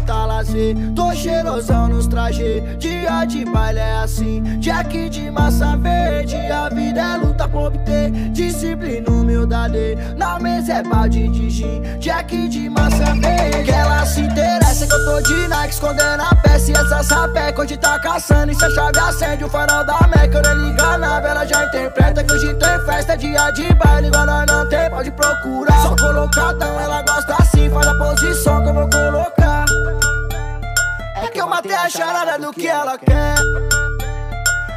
Lazer Tô cheirosão nos trajes. Dia de baile é assim. Jack de massa verde. A vida é luta pra obter Disciplina, humildade. Na mesa é balde de gin. Jack de massa verde. Que ela se interessa que eu tô de Nike Escondendo a peça. E essa sapeca Hoje tá caçando. E se a chave acende O farol da Meca Eu nem liga na vela já interpreta Que hoje tem festa, é dia de baile Igual nós não tem, pode procurar. Só colocadão, ela gosta assim. Faz a posição que eu vou colocar. É que eu matei a charada do que ela quer.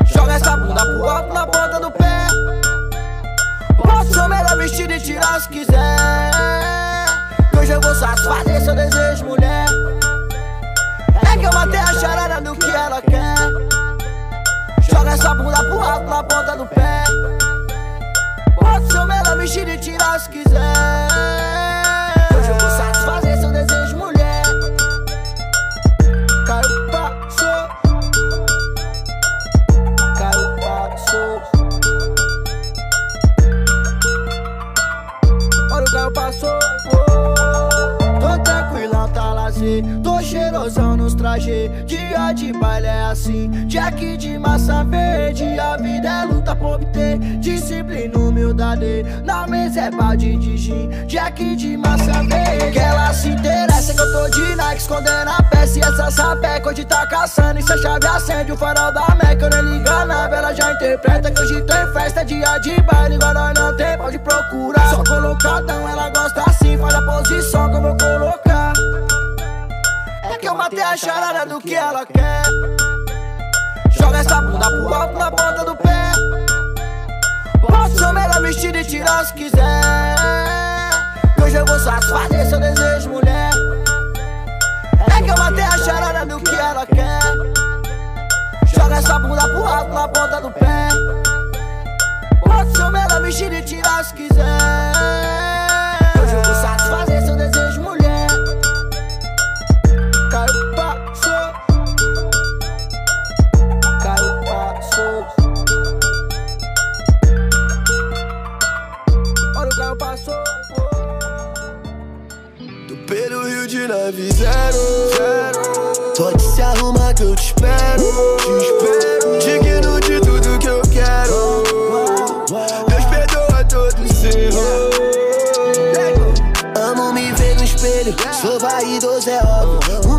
Joga essa bunda pro alto na ponta do pé. Posso ser o melhor vestido e tirar se quiser. Que hoje eu vou satisfazer seu desejo, mulher. É que eu matei a charada do que ela quer. Joga essa bunda pro alto na ponta do pé. Posso ser o melhor vestido e tirar se quiser Dia de baile é assim. Jack de massa verde A vida é luta pra obter Disciplina, humildade. Na mesa é balde de gin. Jack de massa verde. Que ela se interessa que eu tô de Nike Escondendo a peça. E essa sapeca Hoje tá caçando. E se a chave acende O farol da Meca Eu nem liga na vela já interpreta Que hoje tem festa, é dia de baile. Igual nós não tem, pode procurar. Só colocadão, ela gosta assim. Faz a posição que eu vou colocar. É que eu matei a charada do que ela quer. Joga essa bunda pro alto na ponta do pé. Posso ser o melhor vestido e tirar se quiser. Que hoje eu vou satisfazer seu desejo, mulher. É que eu matei a charada do que ela quer. Joga essa bunda pro alto na ponta do pé. Posso ser o melhor vestido e tirar se quiser. Hoje eu vou satisfazer seu desejo, de nave zero Pode se arrumar que eu te espero Te espero Digno de tudo que eu quero Deus perdoa todos erros Amo me ver no espelho Sou vaidoso, é óbvio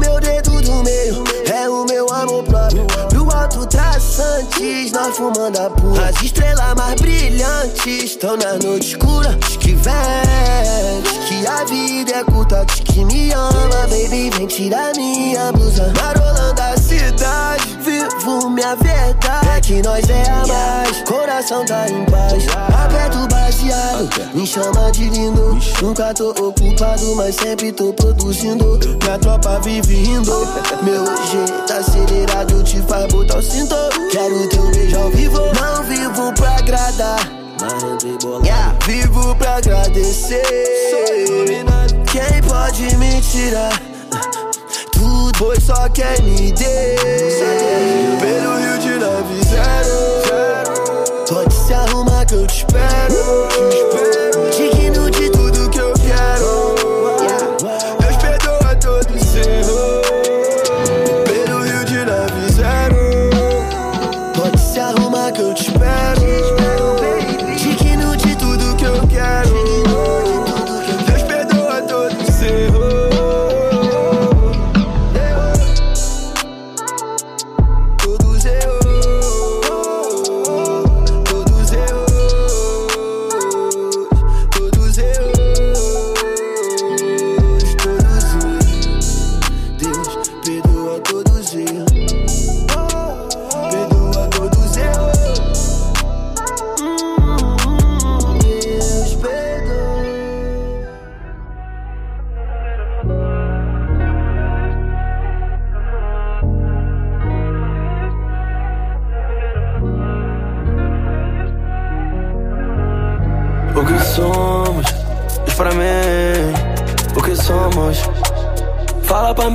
traçantes Nós fumando a pura As estrelas mais brilhantes Estão na noite escura. Diz que vem diz Que a vida é curta. Diz que me ama Baby, vem tirar minha blusa. Marolando a cidade Minha verdade É que nós é a mais Coração tá em paz. Aperto baseado Me chama de lindo. Nunca tô ocupado Mas sempre tô produzindo. Minha tropa vive rindo. Meu jeito acelerado Te faz botar o cinto. Quero teu beijo ao vivo Não vivo pra agradar. Yeah, vivo pra agradecer. Quem pode me tirar Pois só quem me deu Pelo Rio de nave zero. Pode se arrumar que eu te espero. Digno de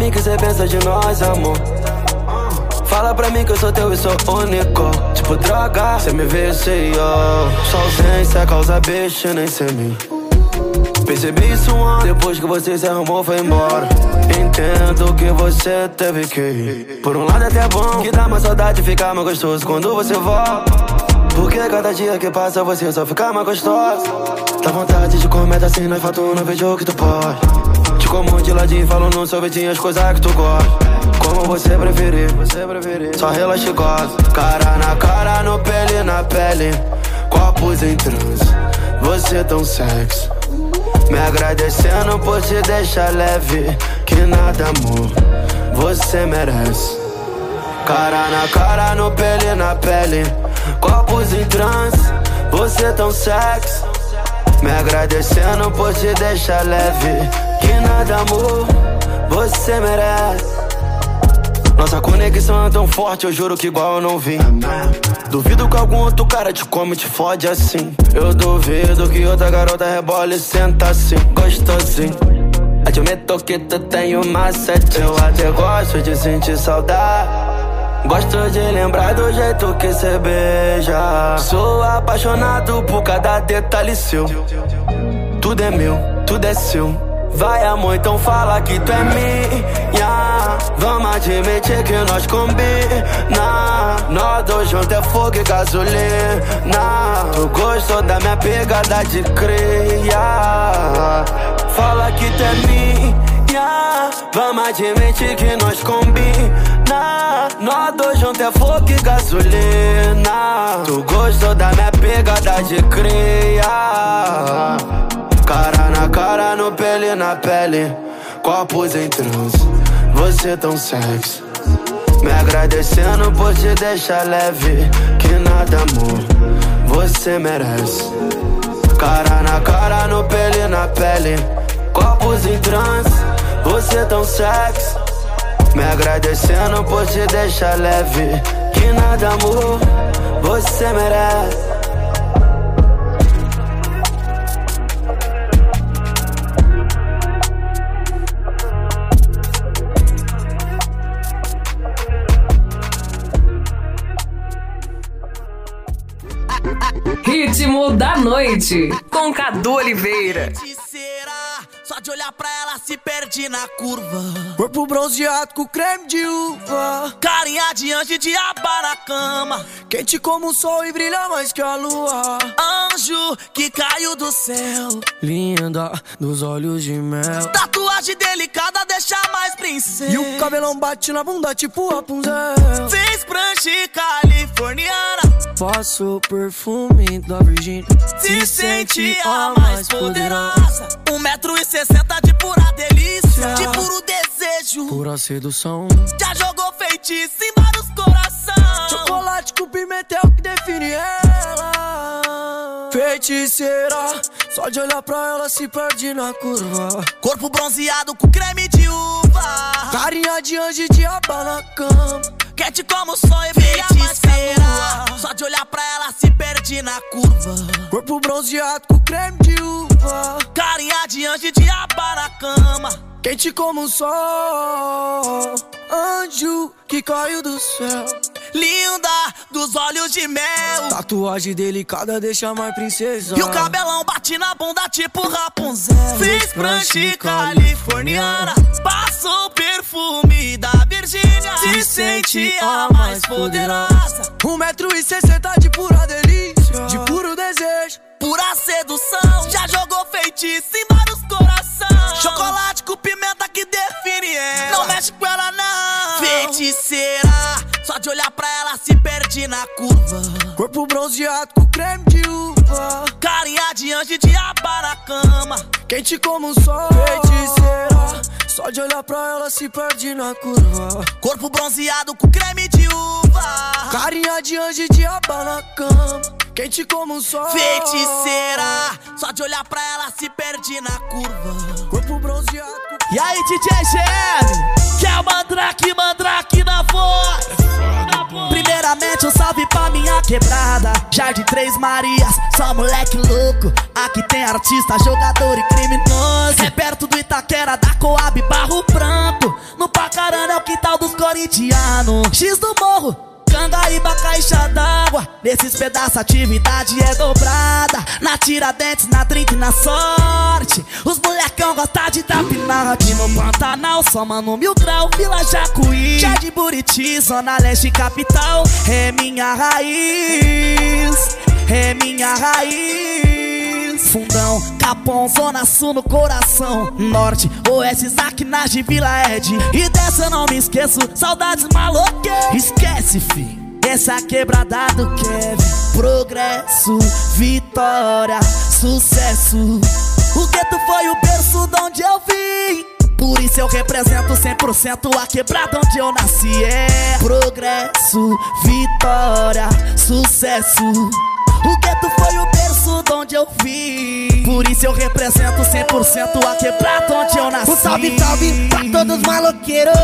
mim que cê pensa de nós, amor. Fala pra mim que eu sou teu e sou único. Tipo droga, cê me vê, sei eu. Sua ausência causa bicho, nem sei mim. Percebi isso antes, depois que você se arrumou, foi embora. Entendo que você teve que ir. Por um lado é até bom, que dá mais saudade, fica mais gostoso quando você volta. Porque cada dia que passa você só fica mais gostosa. Dá vontade de comer assim, nós fato no vídeo que tu pode. Como de ladinho, falo no sorvetinho as coisas que tu gosta. Como você preferir, você preferir. Só relaxa e goza. Cara na cara, no pele na pele. Copos em transe. Você tão sexy. Me agradecendo por te deixar leve. Que nada, amor, você merece. Cara na cara, no pele na pele. Copos em trance, você tão sexy. Me agradecendo por te deixar leve. Que nada, amor, você merece. Nossa conexão é tão forte, eu juro que igual eu não vi. Duvido que algum outro cara te come e te fode assim. Eu duvido que outra garota rebola e senta assim, gostosinho. Admito que tu tem um macete, eu até gosto de sentir saudade. Gosto de lembrar do jeito que cê beija. Sou apaixonado por cada detalhe seu. Tudo é meu, tudo é seu. Vai amor, então fala que tu é minha. Vamos admitir que nós combina Nós dois juntos é fogo e gasolina. Tu gostou da minha pegada de cria. Fala que tu é minha. Vamos admitir que nós combina Nós dois juntos é fogo e gasolina. Tu gostou da minha pegada de cria Cara na cara, no pele na pele. Corpos em transe Você tão sexy. Me agradecendo por te deixar leve. Que nada, amor Você merece. Cara na cara, no pele na pele. Corpos em transe Você tão sexy. Me agradecendo por te deixar leve. Que nada, amor Você merece Ritmo da noite, com Cadu Oliveira. Só de olhar pra ela se perde na curva. Corpo bronzeado com creme de uva. Carinha de anjo e diaba na cama. Quente como o sol e brilha mais que a lua. Anjo que caiu do céu. Linda dos olhos de mel. Tatuagem delicada deixa mais princesa. E o cabelão bate na bunda tipo Rapunzel. Fez prancha californiana. Passo o perfume da Virgínia. Se sente a mais poderosa. Um metro e sessenta de pura delícia. De puro desejo. Pura sedução. Já jogou feitiço em vários corações. Chocolate com pimenta é que define ela. Feiticeira. Só de olhar pra ela se perde na curva. Corpo bronzeado com creme de uva. Carinha de anjo e diaba na cama. Quente como o sol e feiticeira. Só de olhar pra ela se perde na curva. Corpo bronzeado com creme de uva. Carinha de anjo e diaba na cama. Quente como o sol. Anjo que caiu do céu. Linda dos olhos de mel. Tatuagem delicada deixa mais princesa. E o cabelão bate na bunda tipo Rapunzel. Fez prancha californiana. Passou o perfume da Virgínia. Se sente a mais poderosa. Um metro e sessenta de pura delícia. De puro desejo. Pura sedução. Já jogou feitiço em vários corações. Chocolate com pimenta que define ela. Não mexe com ela, não. Feiticeira. Só de olhar pra ela se perde na curva. Corpo bronzeado com creme de uva. Carinha de anjo e diaba na cama. Quente como o sol. Feiticeira. Só de olhar pra ela se perde na curva. Corpo bronzeado com creme de uva. Carinha de anjo e diaba na cama. Quente como o sol. Feiticeira. Só de olhar pra ela se perde na curva. Corpo bronzeado. E aí, DJ GM? Que é o Mandrake, Mandrake na voz. Primeiramente, um salve pra minha quebrada, Jardim Três Marias, só moleque louco. Aqui tem artista, jogador e criminoso. É perto do Itaquera, da Coab, Barro Branco. No Pacarana é o quintal dos corintianos. X do morro, Cangaíba, caixa d'água. Nesses pedaços, a atividade é dobrada. Na Tiradentes, na drink, na sorte. Os molecão gostam de tapinar aqui no Pantanal. Só mano mil grau, Vila Jacuí. Jardim Buriti, Zona Leste, capital. É minha raiz, é minha raiz. Fundão, Capão, Zona Sul no coração. Norte, Oeste, Isaac, Nage, Vila Ed. E dessa eu não me esqueço, saudades maloque. Esquece, fi. Essa quebrada do Kevin. Progresso, vitória, sucesso. O gueto foi o berço de onde eu vim. Por isso eu represento 100% a quebrada onde eu nasci. É progresso, vitória, sucesso. O gueto foi o berço de onde eu vim. Por isso eu represento 100% a quebrada onde eu nasci. Um salve, salve pra todos maloqueiros.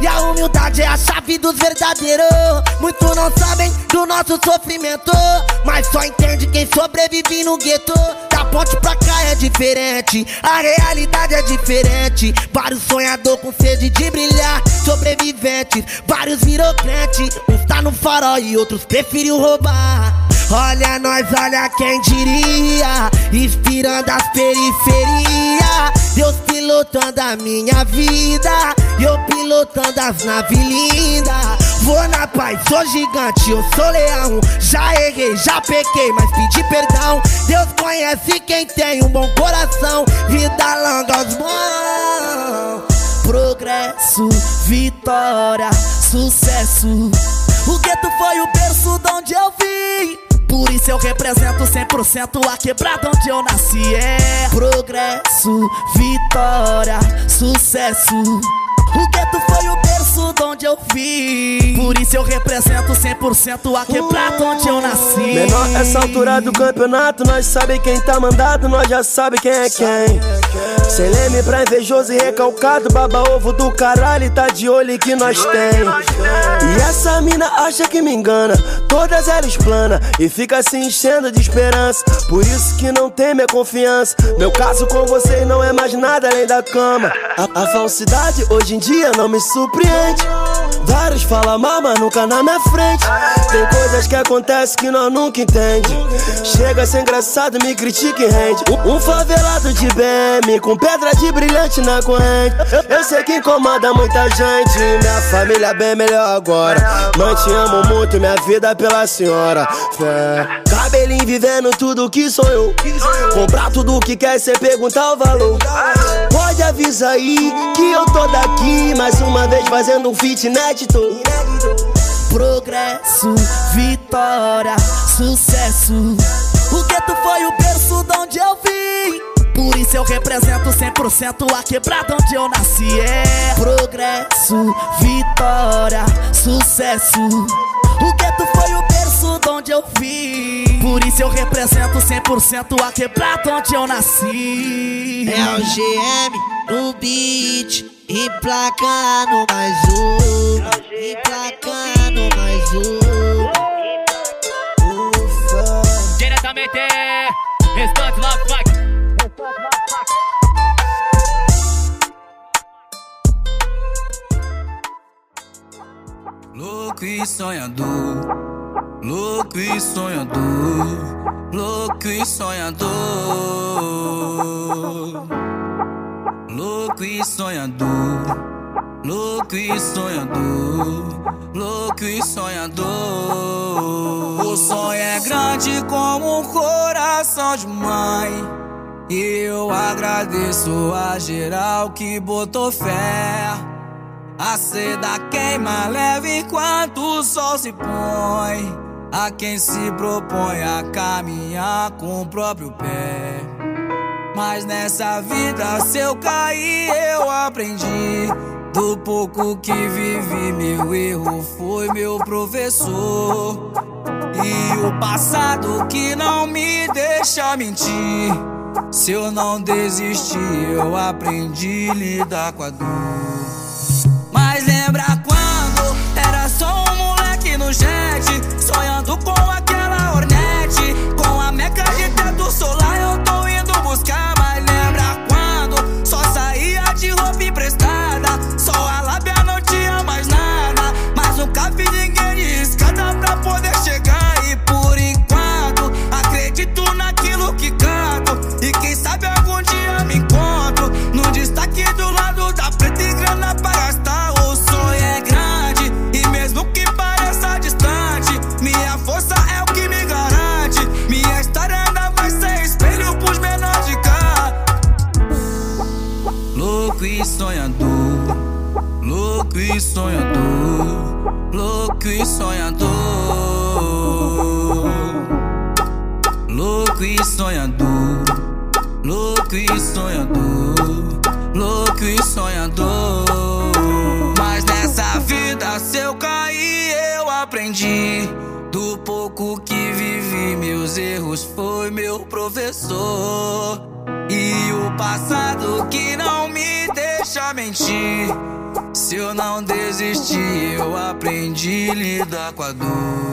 E a humildade é a chave dos verdadeiros. Muitos não sabem do nosso sofrimento. Mas só entende quem sobrevive no gueto. Da ponte pra cá é diferente. A realidade é diferente. Vários sonhador com sede de brilhar. Sobreviventes, vários virou crente. Uns tá no farol e outros preferiu roubar. Olha nós, olha quem diria Inspirando as periferias. Deus pilotando a minha vida eu pilotando as naves lindas. Vou na paz, sou gigante, eu sou leão. Já errei, já pequei, mas pedi perdão. Deus conhece quem tem um bom coração. Vida longa aos bons. Progresso, vitória, sucesso. O gueto foi o berço de onde eu vim. Por isso eu represento 100% a quebrada onde eu nasci. É progresso, vitória, sucesso. O gueto foi o onde eu vim. Por isso eu represento 100% a quebrada onde eu nasci. Menor essa altura do campeonato, nós sabe quem tá mandado, nós já sabe quem é quem. Sem leme pra invejoso e recalcado, baba ovo do caralho, tá de olho que nós tem. E essa mina acha que me engana, todas elas plana e fica se enchendo de esperança. Por isso que não tem minha confiança. Meu caso com vocês não é mais nada além da cama. A, a falsidade hoje em dia não me surpreende. Vários falam mal, mas nunca na minha frente. Tem coisas que acontecem que nós nunca entende. Chega a ser engraçado, me critica e rende. Um, favelado de BM com pedra de brilhante na corrente. Eu, sei que incomoda muita gente. Minha família bem melhor agora. Mãe, te amo muito, minha vida é pela senhora. Fé. Cabelinho vivendo tudo que sonhou. Comprar tudo que quer, cê perguntar o valor. Pode avisar aí que eu tô daqui. Mais uma vez fazendo um fit inédito. Progresso, vitória, sucesso. O gueto foi o berço de onde eu vim. Por isso eu represento 100% a quebrada onde eu nasci. É progresso, vitória, sucesso. O gueto foi o berço de onde eu vim. Por isso eu represento 100% a quebrada onde eu nasci. É o GM no beat, emplacando mais um, emplacando mais um. Ufa. Diretamente, Restante Love Fight. Louco e sonhador, louco e sonhador, louco e sonhador, louco e sonhador, louco e sonhador, louco e sonhador. O sonho é grande como um coração de mãe. E eu agradeço a geral que botou fé. A seda queima leve enquanto o sol se põe. A quem se propõe a caminhar com o próprio pé. Mas nessa vida, se eu cair, eu aprendi. Do pouco que vivi, meu erro foi meu professor. E o passado que não me deixa mentir. Se eu não desistir, eu aprendi a lidar com a dor. A lidar com a dor.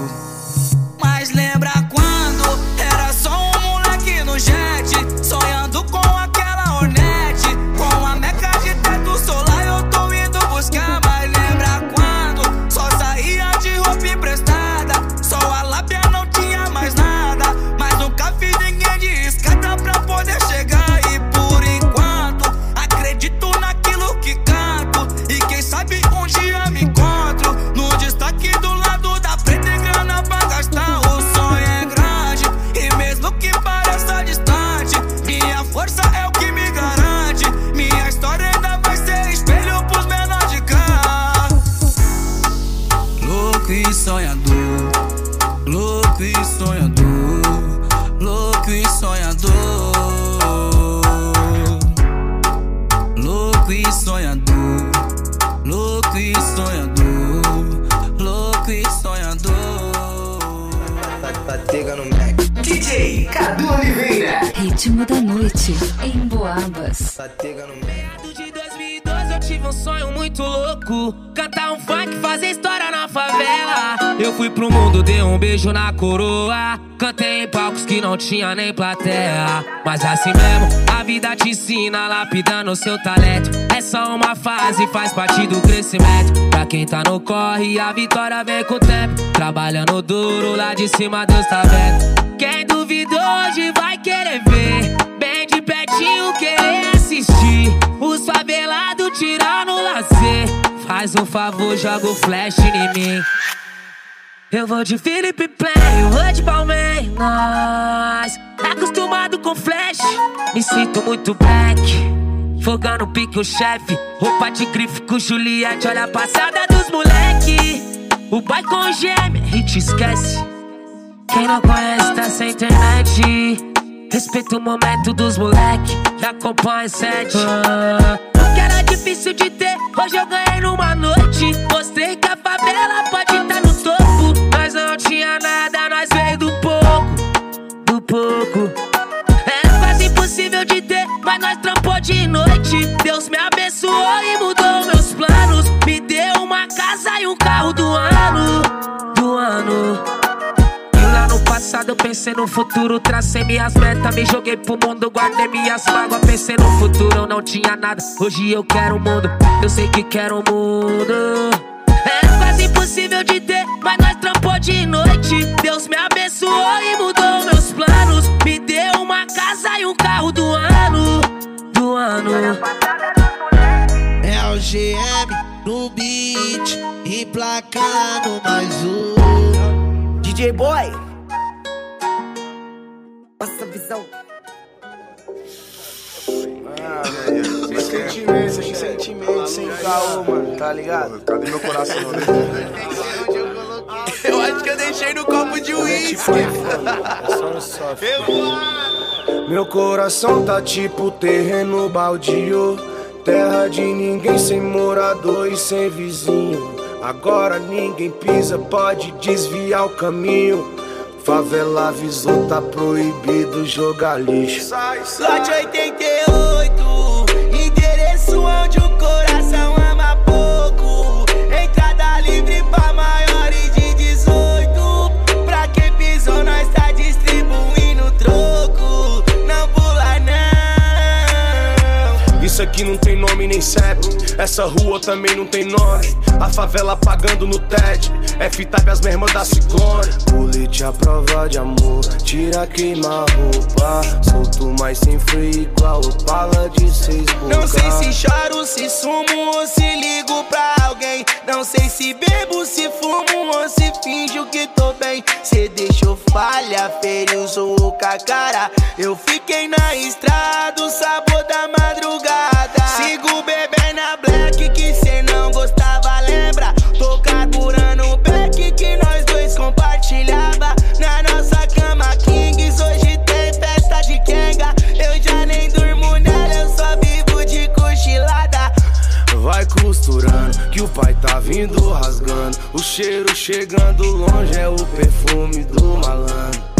Mundo, dei um beijo na coroa Cantei em palcos que não tinha nem plateia. Mas assim mesmo, a vida te ensina Lapidando seu talento. É só uma fase, faz parte do crescimento. Pra quem tá no corre, a vitória vem com o tempo. Trabalhando duro, lá de cima Deus tá vendo. Quem duvidou hoje vai querer ver. Bem de pertinho querer assistir. Os favelados tirando lazer. Faz um favor, joga o flash em mim Eu vou de Felipe Play, vou de tá acostumado com flash Me sinto muito black Fogando pique o chefe Roupa de grife com Juliette. Olha a passada dos moleque O boy com gêmea, hit esquece. Quem não conhece tá sem internet. Respeita o momento dos moleque Já acompanha sete ah, O que era difícil de ter Hoje eu ganhei numa noite. Mostrei que a favela pode estar no pouco Era quase impossível de ter Mas nós trampou de noite Deus me abençoou e mudou meus planos Me deu uma casa e um carro do ano Do ano lá no passado eu pensei no futuro, tracei minhas metas, me joguei pro mundo, guardei minhas mágoas, pensei no futuro, eu não tinha nada. Hoje eu quero o mundo, eu sei que quero o mundo. É quase impossível de ter, mas nós trampou de noite. Deus me abençoou e mudou meus Do ano. É o GM no beat, emplacando mais um. DJ Boy. Passa a visão. Ah, velho. Sem sentimento, sem sentimento, sem caô, mano, tá ligado? Cadê meu coração? Eu acho que eu deixei no copo de uísque. Meu coração tá tipo terreno baldio. Terra de ninguém sem morador e sem vizinho. Agora ninguém pisa, pode desviar o caminho. Favela avisou, tá proibido jogar lixo. Lote 88, endereço onde o coração Isso aqui não tem nome nem CEP. Essa rua também não tem nome. A favela pagando no TED. Fita as mermas da ciclone. Colete à prova de amor. Tira, queima a roupa. Solto, mas sem freio igual Opala de seis bocas. Não sei se choro, se sumo ou se ligo pra alguém. Não sei se bebo, se fumo ou se finjo que tô bem. Cê deixou falha, feriu, sou com a cara. Eu fiquei na estrada, o sabor da madrugada. Sigo bebê na black que cê não gostava, lembra? Tô carburando o pack que nós dois compartilhava. Na nossa cama Kings, hoje tem festa de Kenga. Eu já nem durmo nela, eu só vivo de cochilada. Vai costurando, que o pai tá vindo rasgando. O cheiro chegando longe é o perfume do malandro.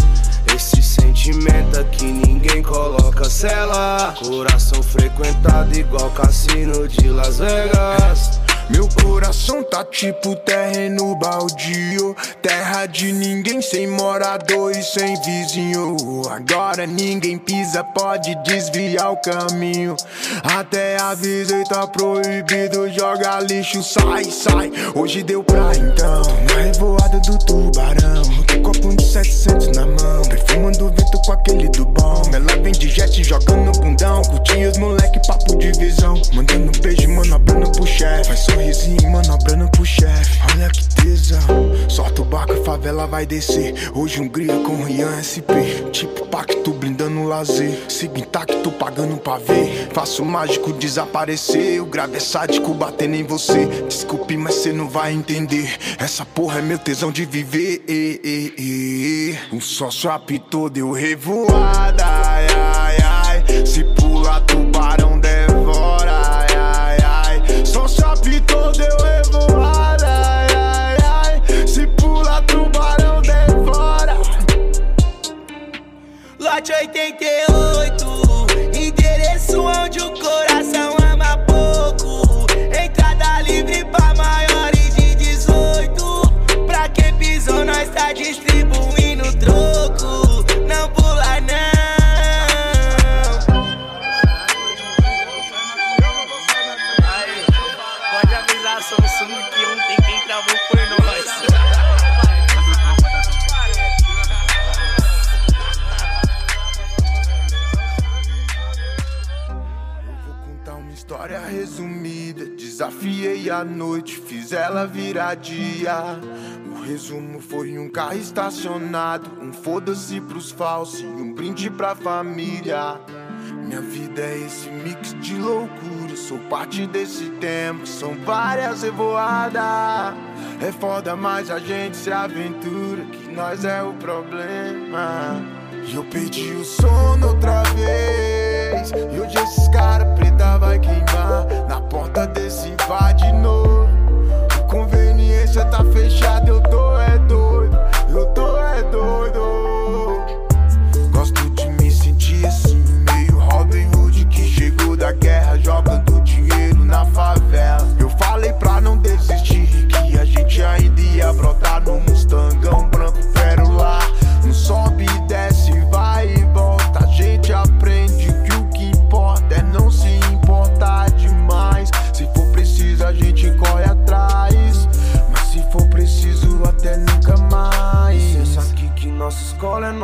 Sentimento aqui ninguém coloca cela. Coração frequentado igual cassino de Las Vegas. Meu coração tá tipo terreno baldio. Terra de ninguém, sem morador e sem vizinho. Agora ninguém pisa, pode desviar o caminho. Até avisei, tá proibido, joga lixo, sai, sai. Hoje deu pra então, na revoada do tubarão copo de 700 na mão, perfumando o vento com aquele do bom. Ela vem de jet jogando bundão, curti os moleque, papo de visão. Mandando beijo, manobrando pro chefe, vai sorrisinho, manobrando pro chefe. Olha que tesão, sorta o barco, a favela vai descer. Hoje um gria com Rian SP Tipo pacto, brindando lazer. Sigo intacto, pagando pra ver. Faço o mágico desaparecer. O grave é sádico, batendo em você. Desculpe, mas cê não vai entender. Essa porra é meu tesão de viver. Eh, eh, eh. O sócio apitou, deu revoada ai, ai, ai. Se pula, tubarão devora ai, ai, ai. Sócio apitou, deu revoada ai, ai, ai. Se pula, tubarão devora Lote 88, endereço onde o coração noite, fiz ela virar dia. O resumo foi um carro estacionado, um foda-se pros falsos e um brinde pra família. Minha vida é esse mix de loucura, sou parte desse tempo, são várias revoadas. É foda, mas a gente se aventura, que nós é o problema. E eu perdi o sono outra vez. E hoje esses cara preta vai queimar porta desse de novo. Conveniência tá fechada, eu tô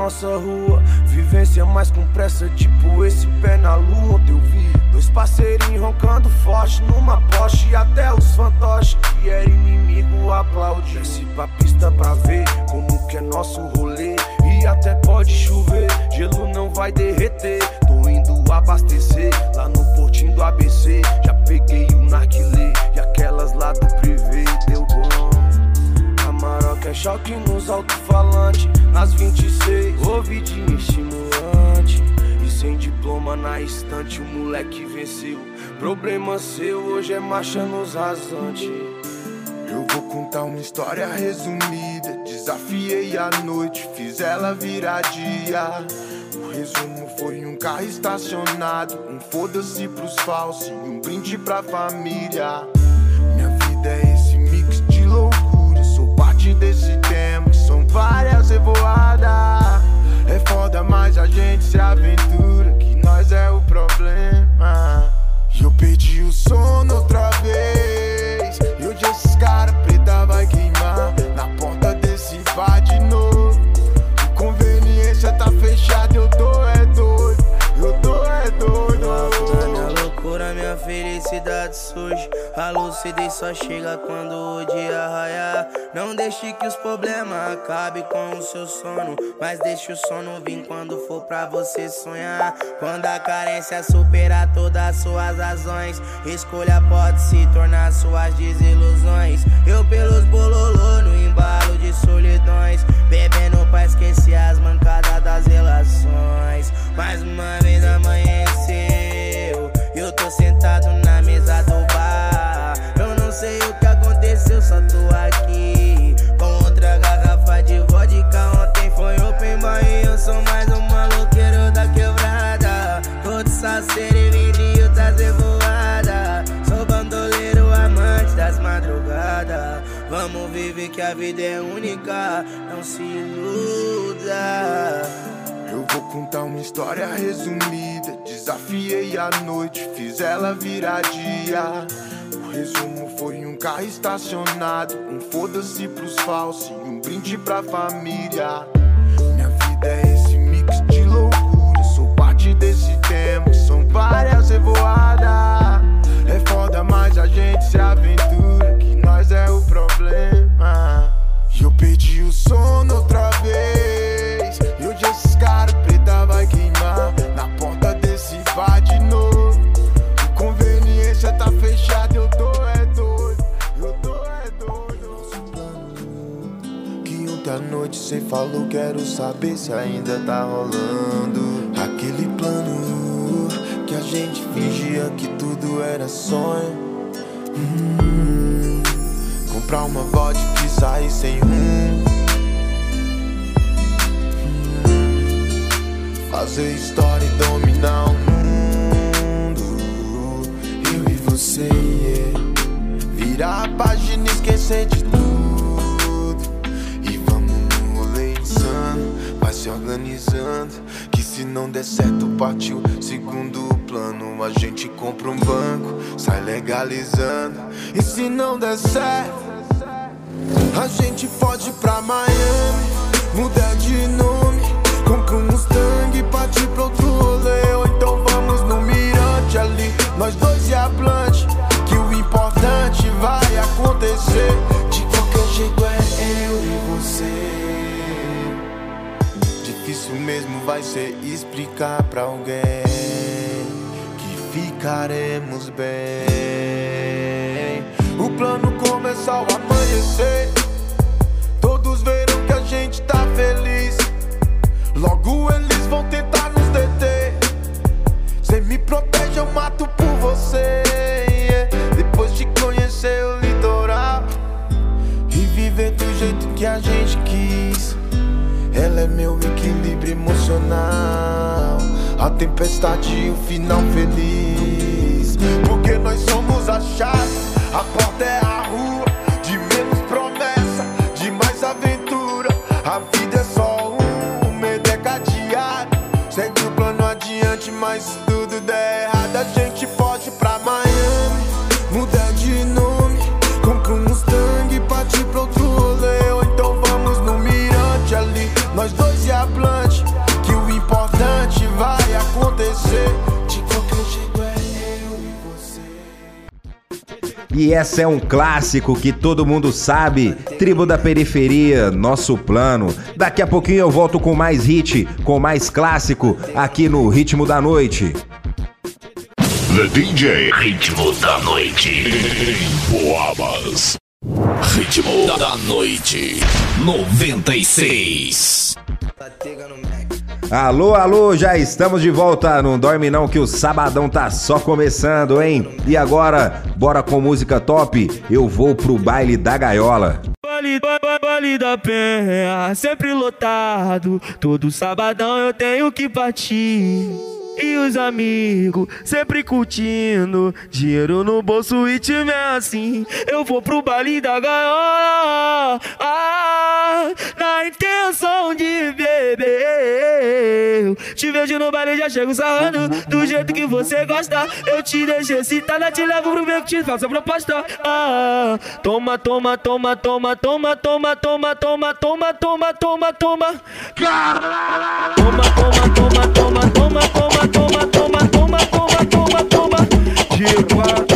nossa rua. Vivência mais com pressa, tipo esse pé na lua. Onde eu vi dois parceirinhos roncando forte numa poste. E até os fantoches que era inimigo aplaude. Desce pra pista pra ver como que é nosso rolê. E até pode chover, gelo não vai derreter. Tô indo abastecer lá no portinho do ABC. Já peguei o narguilé e aquelas lá do privê. Deu maroca é choque nos alto-falantes Nas 26, ouvidinho estimulante E sem diploma na estante, o moleque venceu Problema seu, hoje é marcha nos rasantes Eu vou contar uma história resumida. Desafiei a noite, fiz ela virar dia. O resumo foi um carro estacionado, um foda-se pros falsos e um brinde pra família. Minha vida é várias revoadas. É foda, mas a gente se aventura, que nós é o problema. E eu perdi o sono outra vez. Surge. A lucidez só chega quando o dia raiar. Não deixe que os problemas acabem com o seu sono. Mas deixe o sono vir quando for pra você sonhar. Quando a carência superar todas as suas razões, escolha pode se tornar suas desilusões. Eu pelos bololô no embalo de solidões. Bebendo pra esquecer as mancadas das relações. Mais uma vez amanheceu. História resumida. Desafiei a noite, fiz ela virar dia. O resumo foi um carro estacionado, um foda-se pros falsos e um brinde pra família. Minha vida é esse mix de loucura, sou parte desse tempo, são várias revoadas. Falou, quero saber se ainda tá rolando. Aquele plano que a gente fingia que tudo era sonho. Hum, comprar uma vodka e sair sem rumo. Hum, fazer história e dominar o mundo. Eu e você, yeah. virar a página e esquecer de tudo. Se organizando. Que se não der certo, partiu segundo plano. A gente compra um banco, sai legalizando. E se não der certo, a gente pode ir pra Miami, mudar de nome, compra um Mustang e partir pra outro rolê. Ou então vamos no mirante ali, nós dois e a plant. Que o importante vai acontecer. Mesmo vai ser explicar pra alguém que ficaremos bem. O plano começa ao amanhecer. Todos verão que a gente tá feliz. Logo eles vão tentar nos deter. Cê me protege, eu mato por você. Depois de conhecer o litoral e viver do jeito que a gente quis. Ela é meu equilíbrio emocional. A tempestade e o final feliz. Porque nós somos a chave, a porta é a rua. De menos promessa, de mais aventura. A vida é só um, o medo é cadeado. Segue o plano adiante, mas tudo E essa é um clássico que todo mundo sabe. Tribo da Periferia, nosso plano. Daqui a pouquinho eu volto com mais hit, com mais clássico, aqui no Ritmo da Noite. The DJ Ritmo da Noite em Boabas. Ritmo da Noite 96. Alô, alô, já estamos de volta. Não dorme não que o sabadão tá só começando, hein? E agora, bora com música top. Eu vou pro baile da gaiola. Baile, ba- ba- baile da penha, sempre lotado. Todo sabadão eu tenho que partir. E os amigos sempre curtindo. Dinheiro no bolso e time é assim. Eu vou pro baile da gaiola. Ah, na intenção de beber. Te vejo no baile, já chego sarrando. Do jeito que você gosta. Eu te deixo excitada, te levo pro meu que te faço a proposta. Ah, toma, toma, toma, toma, toma, toma, toma, toma, toma, toma, toma, toma. Toma, toma, toma, toma, toma, toma, toma, toma, toma, toma, toma, toma. G4. Toma,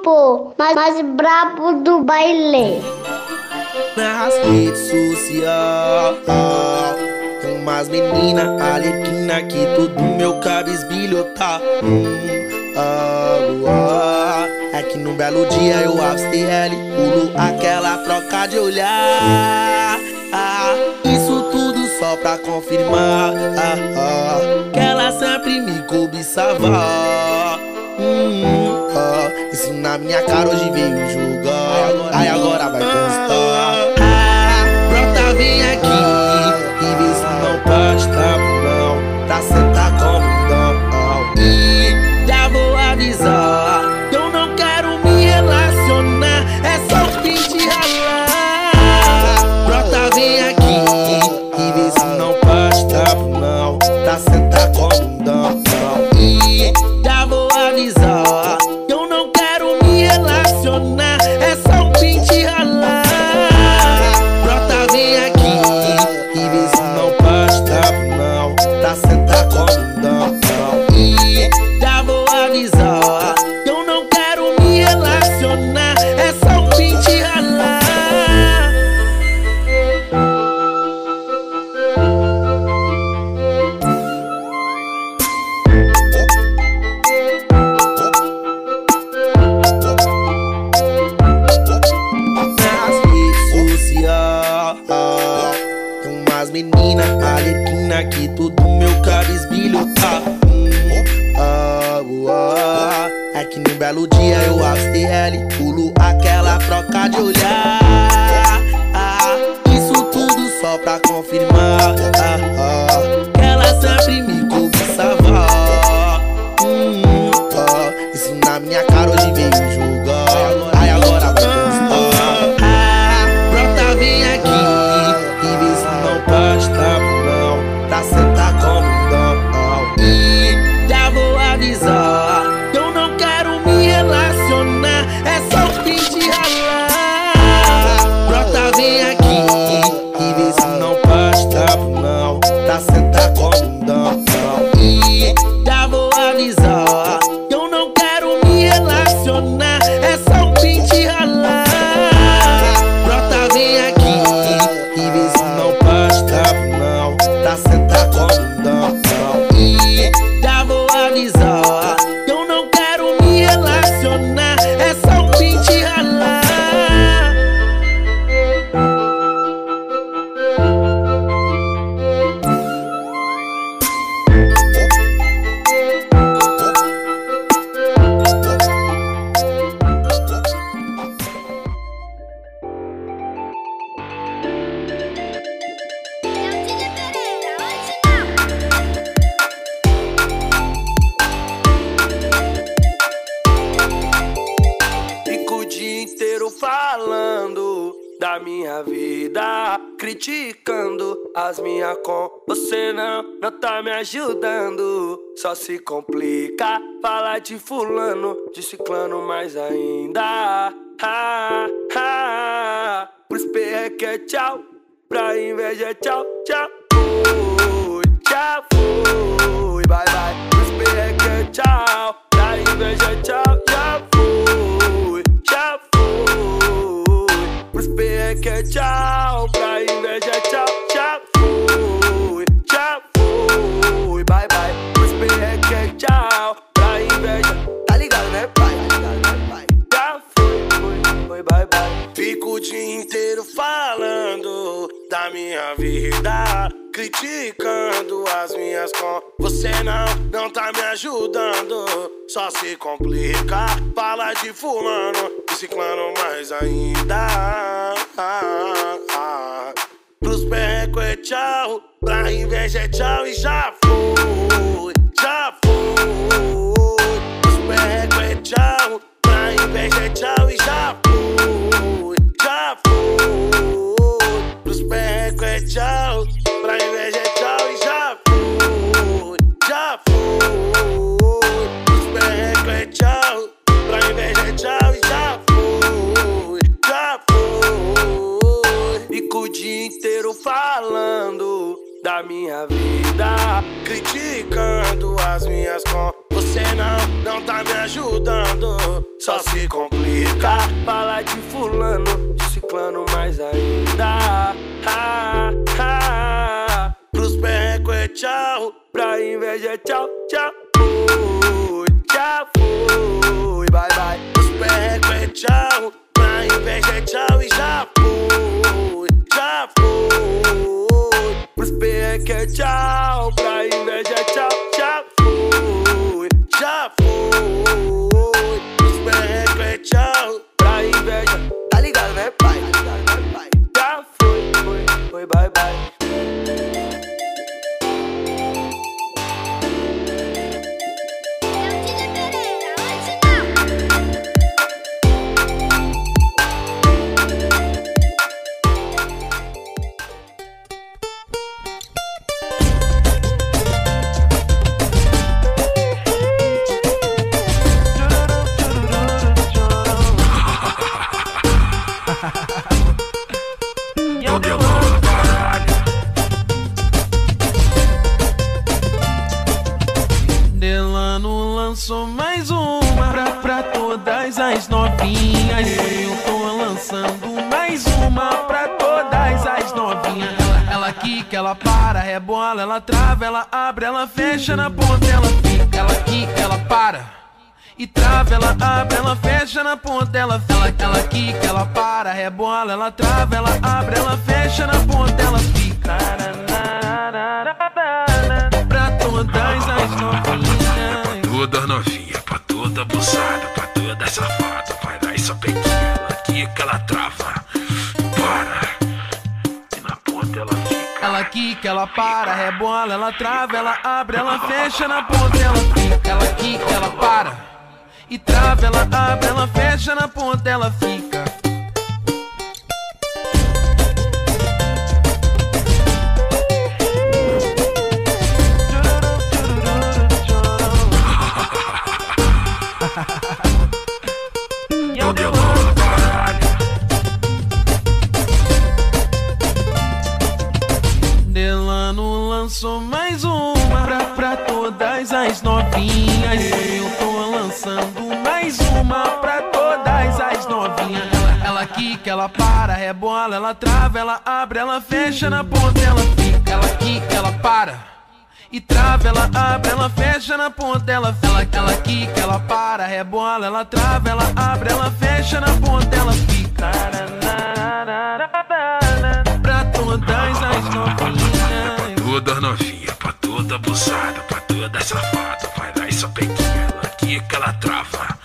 grupo mais brabo do baile. Nas redes sociais, umas meninas alequina que todo meu cabisbilho tá. Hum, ah, ah. É que num belo dia eu abstei pulo aquela troca de olhar. Ah, isso tudo só pra confirmar ah, ah, que ela sempre me cobiçava. Hum, isso na minha cara, hoje veio julgar. Aí agora vai constar. Falando da minha vida, criticando as minhas com. Você não, não tá me ajudando. Só se complica falar de fulano, de ciclano mais ainda. Ah, ah, pros perreque é tchau, pra inveja é tchau, tchau. Fui, tchau, fui, bye bye. Pros perreque é tchau, pra inveja é tchau, tchau. Perreque é tchau, pra inveja é tchau, tchau. Fui, tchau, fui, bye bye. Pros perreque é tchau, pra inveja. Tá ligado, né, pai? Já foi, foi, foi, bye bye. Fico o dia inteiro falando da minha vida, criticando as minhas com. Você não, não tá me ajudando. Só se complica, fala de fulano, de ciclano mais ainda. Pros perreco é tchau, pra inveja é tchau e já foi, já foi. Pros perreco é tchau, pra inveja é tchau e já foi, já foi. Pros perreco é tchau, da minha vida, criticando as minhas com. Você não, não tá me ajudando. Só se complica, fala de fulano, de ciclano mais ainda. Ah, ah, pros perreco é tchau, pra inveja é tchau, tchau. Fui, tchau, fui, bye bye. Pros perreco é tchau, pra inveja é tchau e já foi, já foi. Pros perreco é tchau, pra inveja é tchau, já foi, já foi. Pros perreco é tchau, pra inveja. Tá ligado, né, pai? Já foi, foi, foi, bye. Novinhas. Eu tô lançando mais uma pra todas as novinhas. Ela, ela quica, ela para, rebola, ela trava, ela abre, ela fecha na ponta, ela fica. Ela quica, ela para. E trava, ela abre, ela fecha na ponta, ela. Ela, ela quica, ela para, rebola, ela trava, ela abre, ela fecha na ponta, ela fica. Pra todas as novinhas. Toda novinha, pra toda abusada, pra toda safada, ela quica, ela para, rebola, ela trava, ela abre, ela fecha na ponta, ela fica. Ela quica, ela para. E trava, ela abre, ela fecha na ponta, ela fica. Novinhas. Eu tô lançando mais uma pra todas as novinhas. Ela, quica, ela para, rebola, ela trava, ela abre, ela fecha na ponta, ela fica. Ela quica, ela para. E trava, ela abre, ela fecha na ponta, ela fica. Ela, quica, ela para, rebola, ela trava, ela abre, ela fecha na ponta, ela fica. Pra todas as novinhas. Toda novinha, pra toda abusada, pra toda safada, vai lá e só pequena, aqui que ela trava,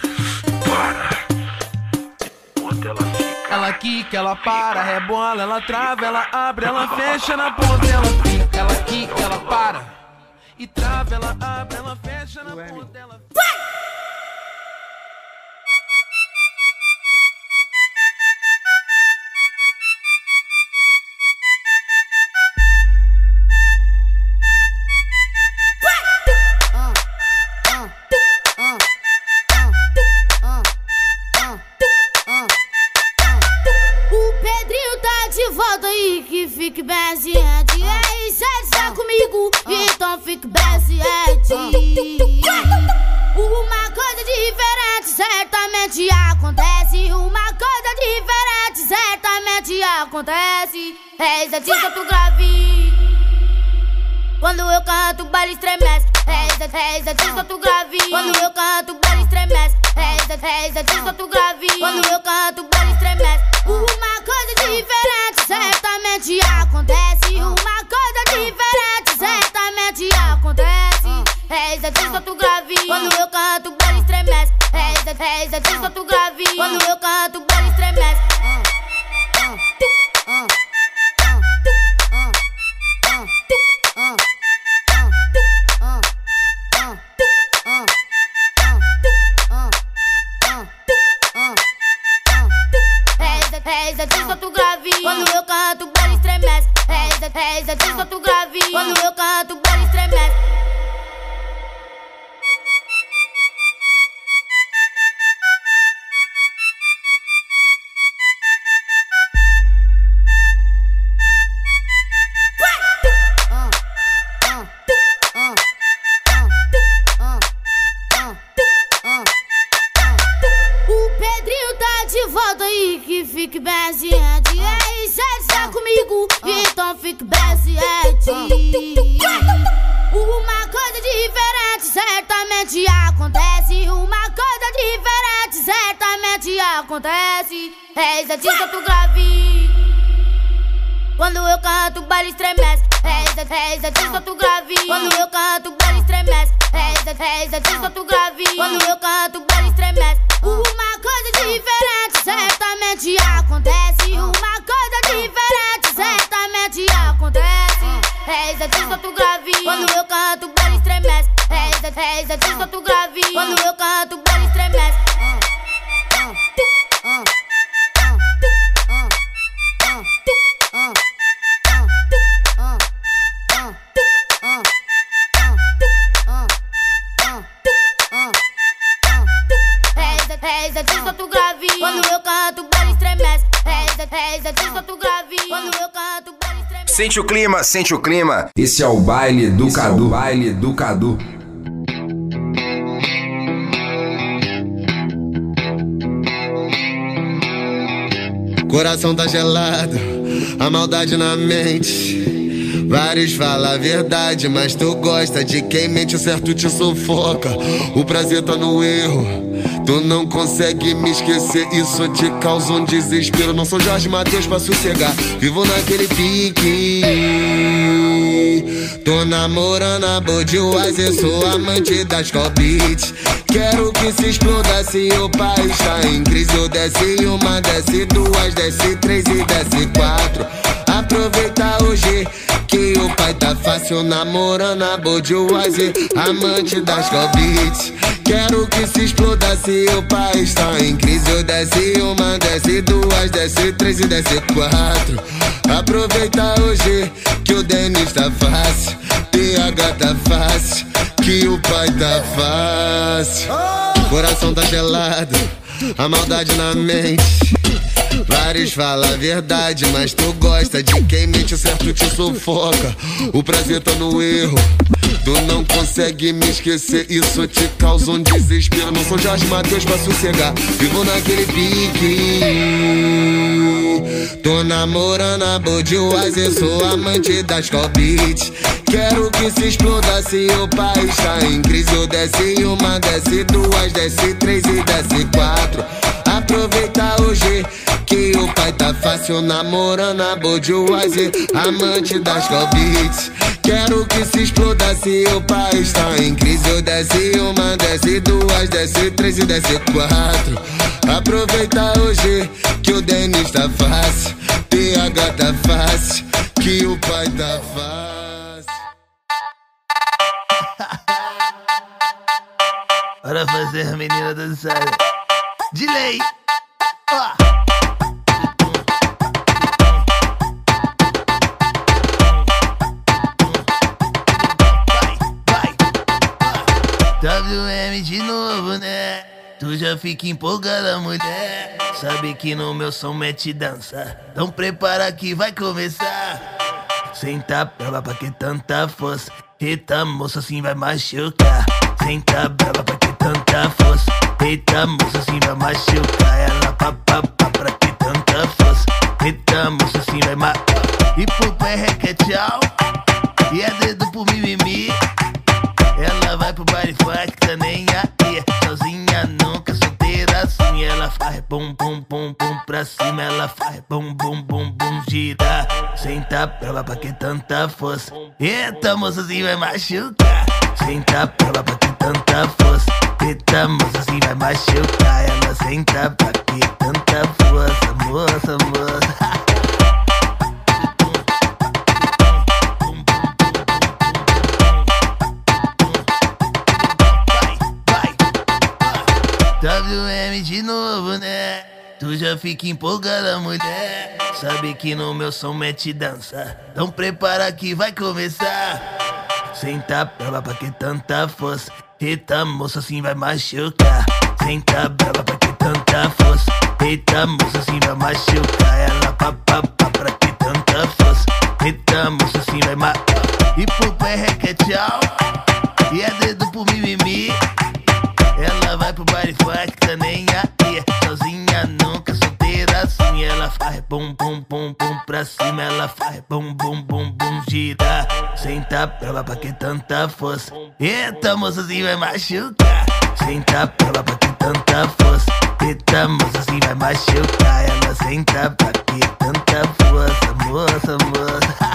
para, e na ponta ela fica. Ela quica, ela para, rebola, ela trava, ela abre, ela fecha na ponta, ela fica. Ela quica, ela para. E trava, ela abre, ela fecha na ponta, ela fica. Fique bem ciente. Ei, se está comigo, então fique bem ciente. Uma coisa diferente certamente acontece. Uma coisa diferente certamente acontece. Eis a tinta tu grave. Quando eu canto, o baile estremece. Eis a, eis a tinta tu grave. Quando eu canto, o baile estremece. Eis a, eis a tinta tu grave. Quando eu canto, o baile estremece. Uma coisa diferente certamente acontece. Uma coisa diferente certamente acontece. Eis a tinta tu grave. Quando eu canto, o estremece. A tinta tu grave. Quando eu canto, o estremece. Eis a tinta tu grave. Quando eu canto, o baile estremece. O Pedrinho tá de volta aí, que fique bem ciente. Comigo, então fique ciente. Uma coisa diferente certamente acontece. Uma coisa diferente certamente acontece. Eis a tinta tu grave. Quando eu canto, o baile estremece. Eis a, eis a tinta tu grave. Quando eu canto, o baile estremece. Eis a, eis a tinta tu grave. Quando eu canto, o baile estremece. Uma coisa diferente certamente acontece. Eis a tinta tu grave. Quando eu canto, o baile estremece. Eis a, eis a tinta tu grave. Quando eu canto, Sente o clima, sente o clima. Esse é o baile do Cadu. baile do Cadu. Coração tá gelado, a maldade na mente. Vários falam a verdade, mas tu gosta de quem mente, o certo te sufoca. O prazer tá no erro. Tu não consegue me esquecer, isso te causa um desespero. Não sou Jorge Matheus pra sossegar, vivo naquele pique. Tô namorando a Budweiser, sou amante das Beats. Quero que se exploda se o país tá em crise. Eu desce uma, desce duas, desce três e desce quatro. Aproveita hoje que o pai tá fácil namorando a Budweiser, amante das Beats. Quero que se exploda se o país tá em crise. Eu desce uma, desce duas, desce três e desce quatro. Aproveita hoje que o Denis tá fácil, PH tá fácil, que o pai tá fácil. Coração tá gelado, a maldade na mente. Vários falam a verdade, mas tu gosta de quem mente, o certo te sufoca. O prazer tá no erro. Tu não consegue me esquecer, isso te causa um desespero. Não sou Jorge Matheus pra sossegar, vivo naquele pique. Tô namorando a Budweiser, sou amante das Beats. Quero que se exploda se o país tá em crise. Eu desce uma, desce duas, desce três e desce quatro. Aproveita hoje que o pai tá fácil namorando a Budweiser, amante das Beats. Quero que se exploda se o país tá em crise. Eu desce uma, desce duas, desce três e desce quatro. Aproveita hoje que o Denis tá fácil, PH tá fácil, que o pai tá fácil. Bora fazer a menina dançar. De lei. Ó. WM de novo, né? Tu já fica empolgada, mulher. Sabe que no meu som mete dança. Então prepara que vai começar. Senta brava pra que tanta força. Eita, moça, assim vai machucar. Senta brava pra que tanta força. Eita, moça, assim vai machucar. Ela pá, pá, pá, pra que tanta força. Eita, moça, assim vai ma... E pro pé requeteal. E é dedo pro mimimi. Pra cima. Ela faz bum bum bum bum gira. Senta pra lá pra que tanta força. Eita, assim vai machucar. Senta pra lá pra que tanta força. Eita, assim vai machucar. Ela senta pra que tanta força. Moça, moça. WM de novo, né? Tu já fica empolgada, mulher. Sabe que no meu som mete dança. Então prepara que vai começar. Senta brava pra que tanta força. Eita, moça, assim vai machucar. Senta brava pra que tanta força. Eita, moça, assim vai machucar. Ela pá, pá, pá, pra que tanta força. Eita, moça, assim vai ma... E pro pé requeteal. E é dedo pro mimimi. Ela vai pro baile funk, tá Ela faz bum bum bum bum pra cima. Ela faz bum bum bum bum gira. Senta lá pra que tanta força. Eita, moça, assim vai machucar. Senta lá pra que tanta força. Eita, moça, assim vai machucar. Ela senta pra que tanta força. Moça, moça.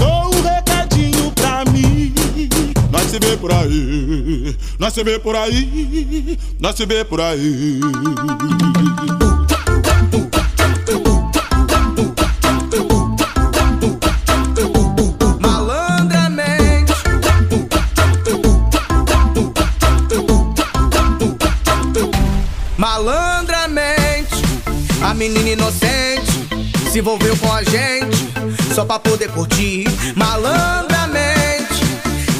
se vê por aí, nós se vê por aí, nós se vê por aí. Malandramente, a menina inocente se envolveu com a gente só pra poder curtir. Malandramente,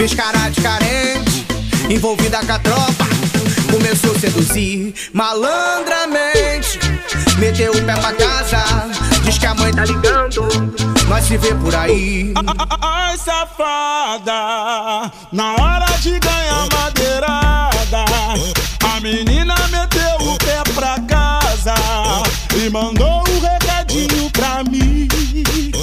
fez cara de carente, envolvida com a tropa, começou a seduzir. Malandramente, meteu o pé pra casa, diz que a mãe tá ligando, nós se vê por aí. Ai, safada, na hora de ganhar madeirada, a menina meteu o pé pra casa e mandou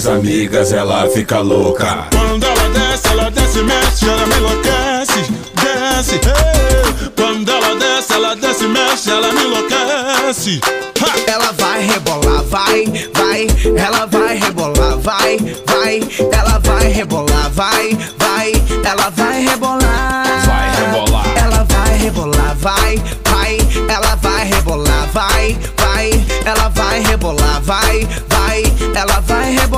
Das amigas ela fica louca Quando ela desce, ela desce, mexe, ela me enlouquece. Desce, hey. Quando ela desce, ela desce, mexe, ela me enlouquece. Ela vai rebolar, vai, vai. Ela vai rebolar, vai, vai. Ela vai rebolar, vai, vai. Ela vai rebolar. Vai rebolar. Ela vai rebolar, vai, vai. Ela vai rebolar, vai, vai. Ela vai rebolar, vai, vai. Ela vai rebolar.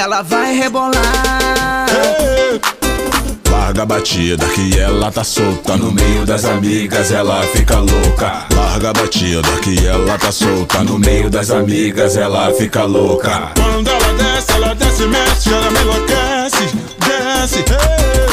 Ela vai rebolar. Larga a batida que ela tá solta No meio das amigas ela fica louca Larga a batida que ela tá solta No meio das amigas ela fica louca Quando ela desce, ela desce, mexe, ela me enlouquece. Desce, hey.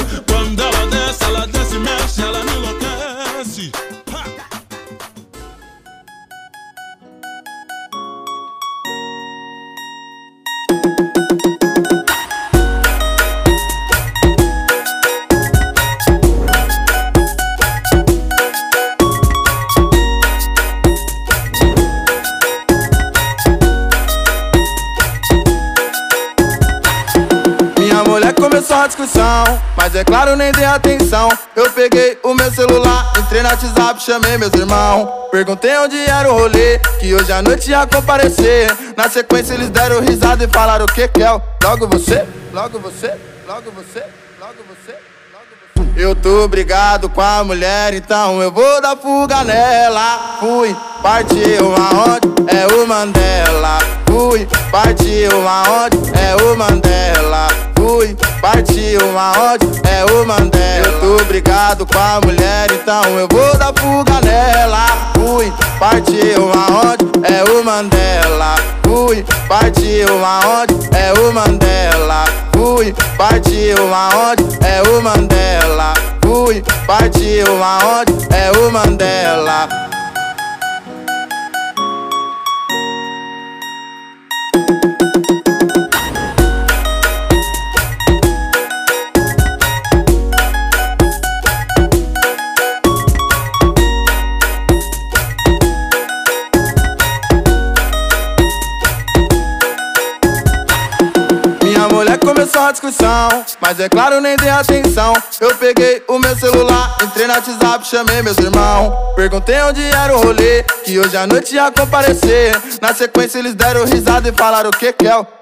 Mas é claro, nem dei atenção. Eu peguei o meu celular, entrei no WhatsApp, chamei meus irmãos. Perguntei onde era o rolê, que hoje à noite ia comparecer. Na sequência, eles deram risada e falaram: O que, Kel? Você, logo você, logo você, logo você. Eu tô brigado com a mulher, então eu vou dar fuga nela. Fui, partiu aonde? É o Mandela. Fui, partiu aonde? É o Mandela. Fui, partiu aonde? É o Mandela. Eu tô brigado com a mulher, então eu vou dar fuga nela. Fui, partiu aonde? É o Mandela. Fui, partiu aonde? É o Mandela. Fui, partiu aonde? É o Mandela. Fui, partiu aonde? É o Mandela. Mulher começou a discussão, mas é claro, nem dei atenção. Eu peguei o meu celular, entrei no WhatsApp, chamei meus irmãos. Perguntei onde era o rolê, que hoje à noite ia comparecer. Na sequência, eles deram risada e falaram: O que?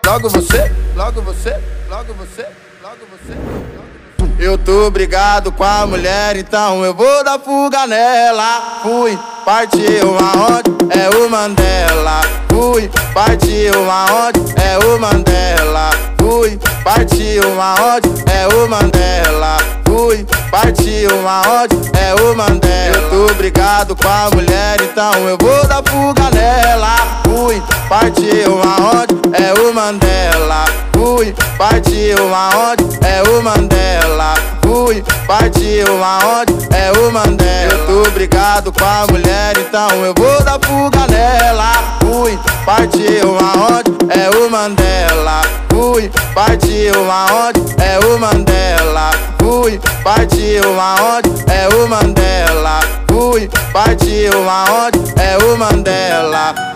Logo você, logo você, logo você, logo você. Eu tô brigado com a mulher, então eu vou dar fuga nela. Fui, partiu aonde? É o Mandela. Fui, partiu aonde? É o Mandela. Fui, partiu aonde? É o Mandela. Fui, partiu aonde? É o Mandela. Eu tô brigado com a mulher, então eu vou dar fuga nela. Fui, partiu aonde? É o Mandela. Fui, partiu aonde? É o Mandela. Fui, partiu aonde? É o Mandela. Eu tô brigado com a mulher, então eu vou dar fuga nela. Fui, partiu aonde? É o Mandela. Fui, partiu aonde? É o Mandela. Fui, partiu aonde? É o Mandela. Fui, partiu aonde? É o Mandela.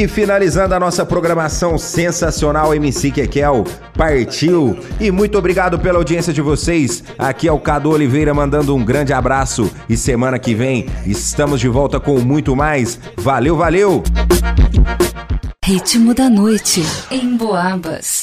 E finalizando a nossa programação sensacional, MC Kekel partiu. E muito obrigado pela audiência de vocês. Aqui é o Cadu Oliveira mandando um grande abraço. E semana que vem estamos de volta com muito mais. Valeu, valeu! Ritmo da noite em Boabas.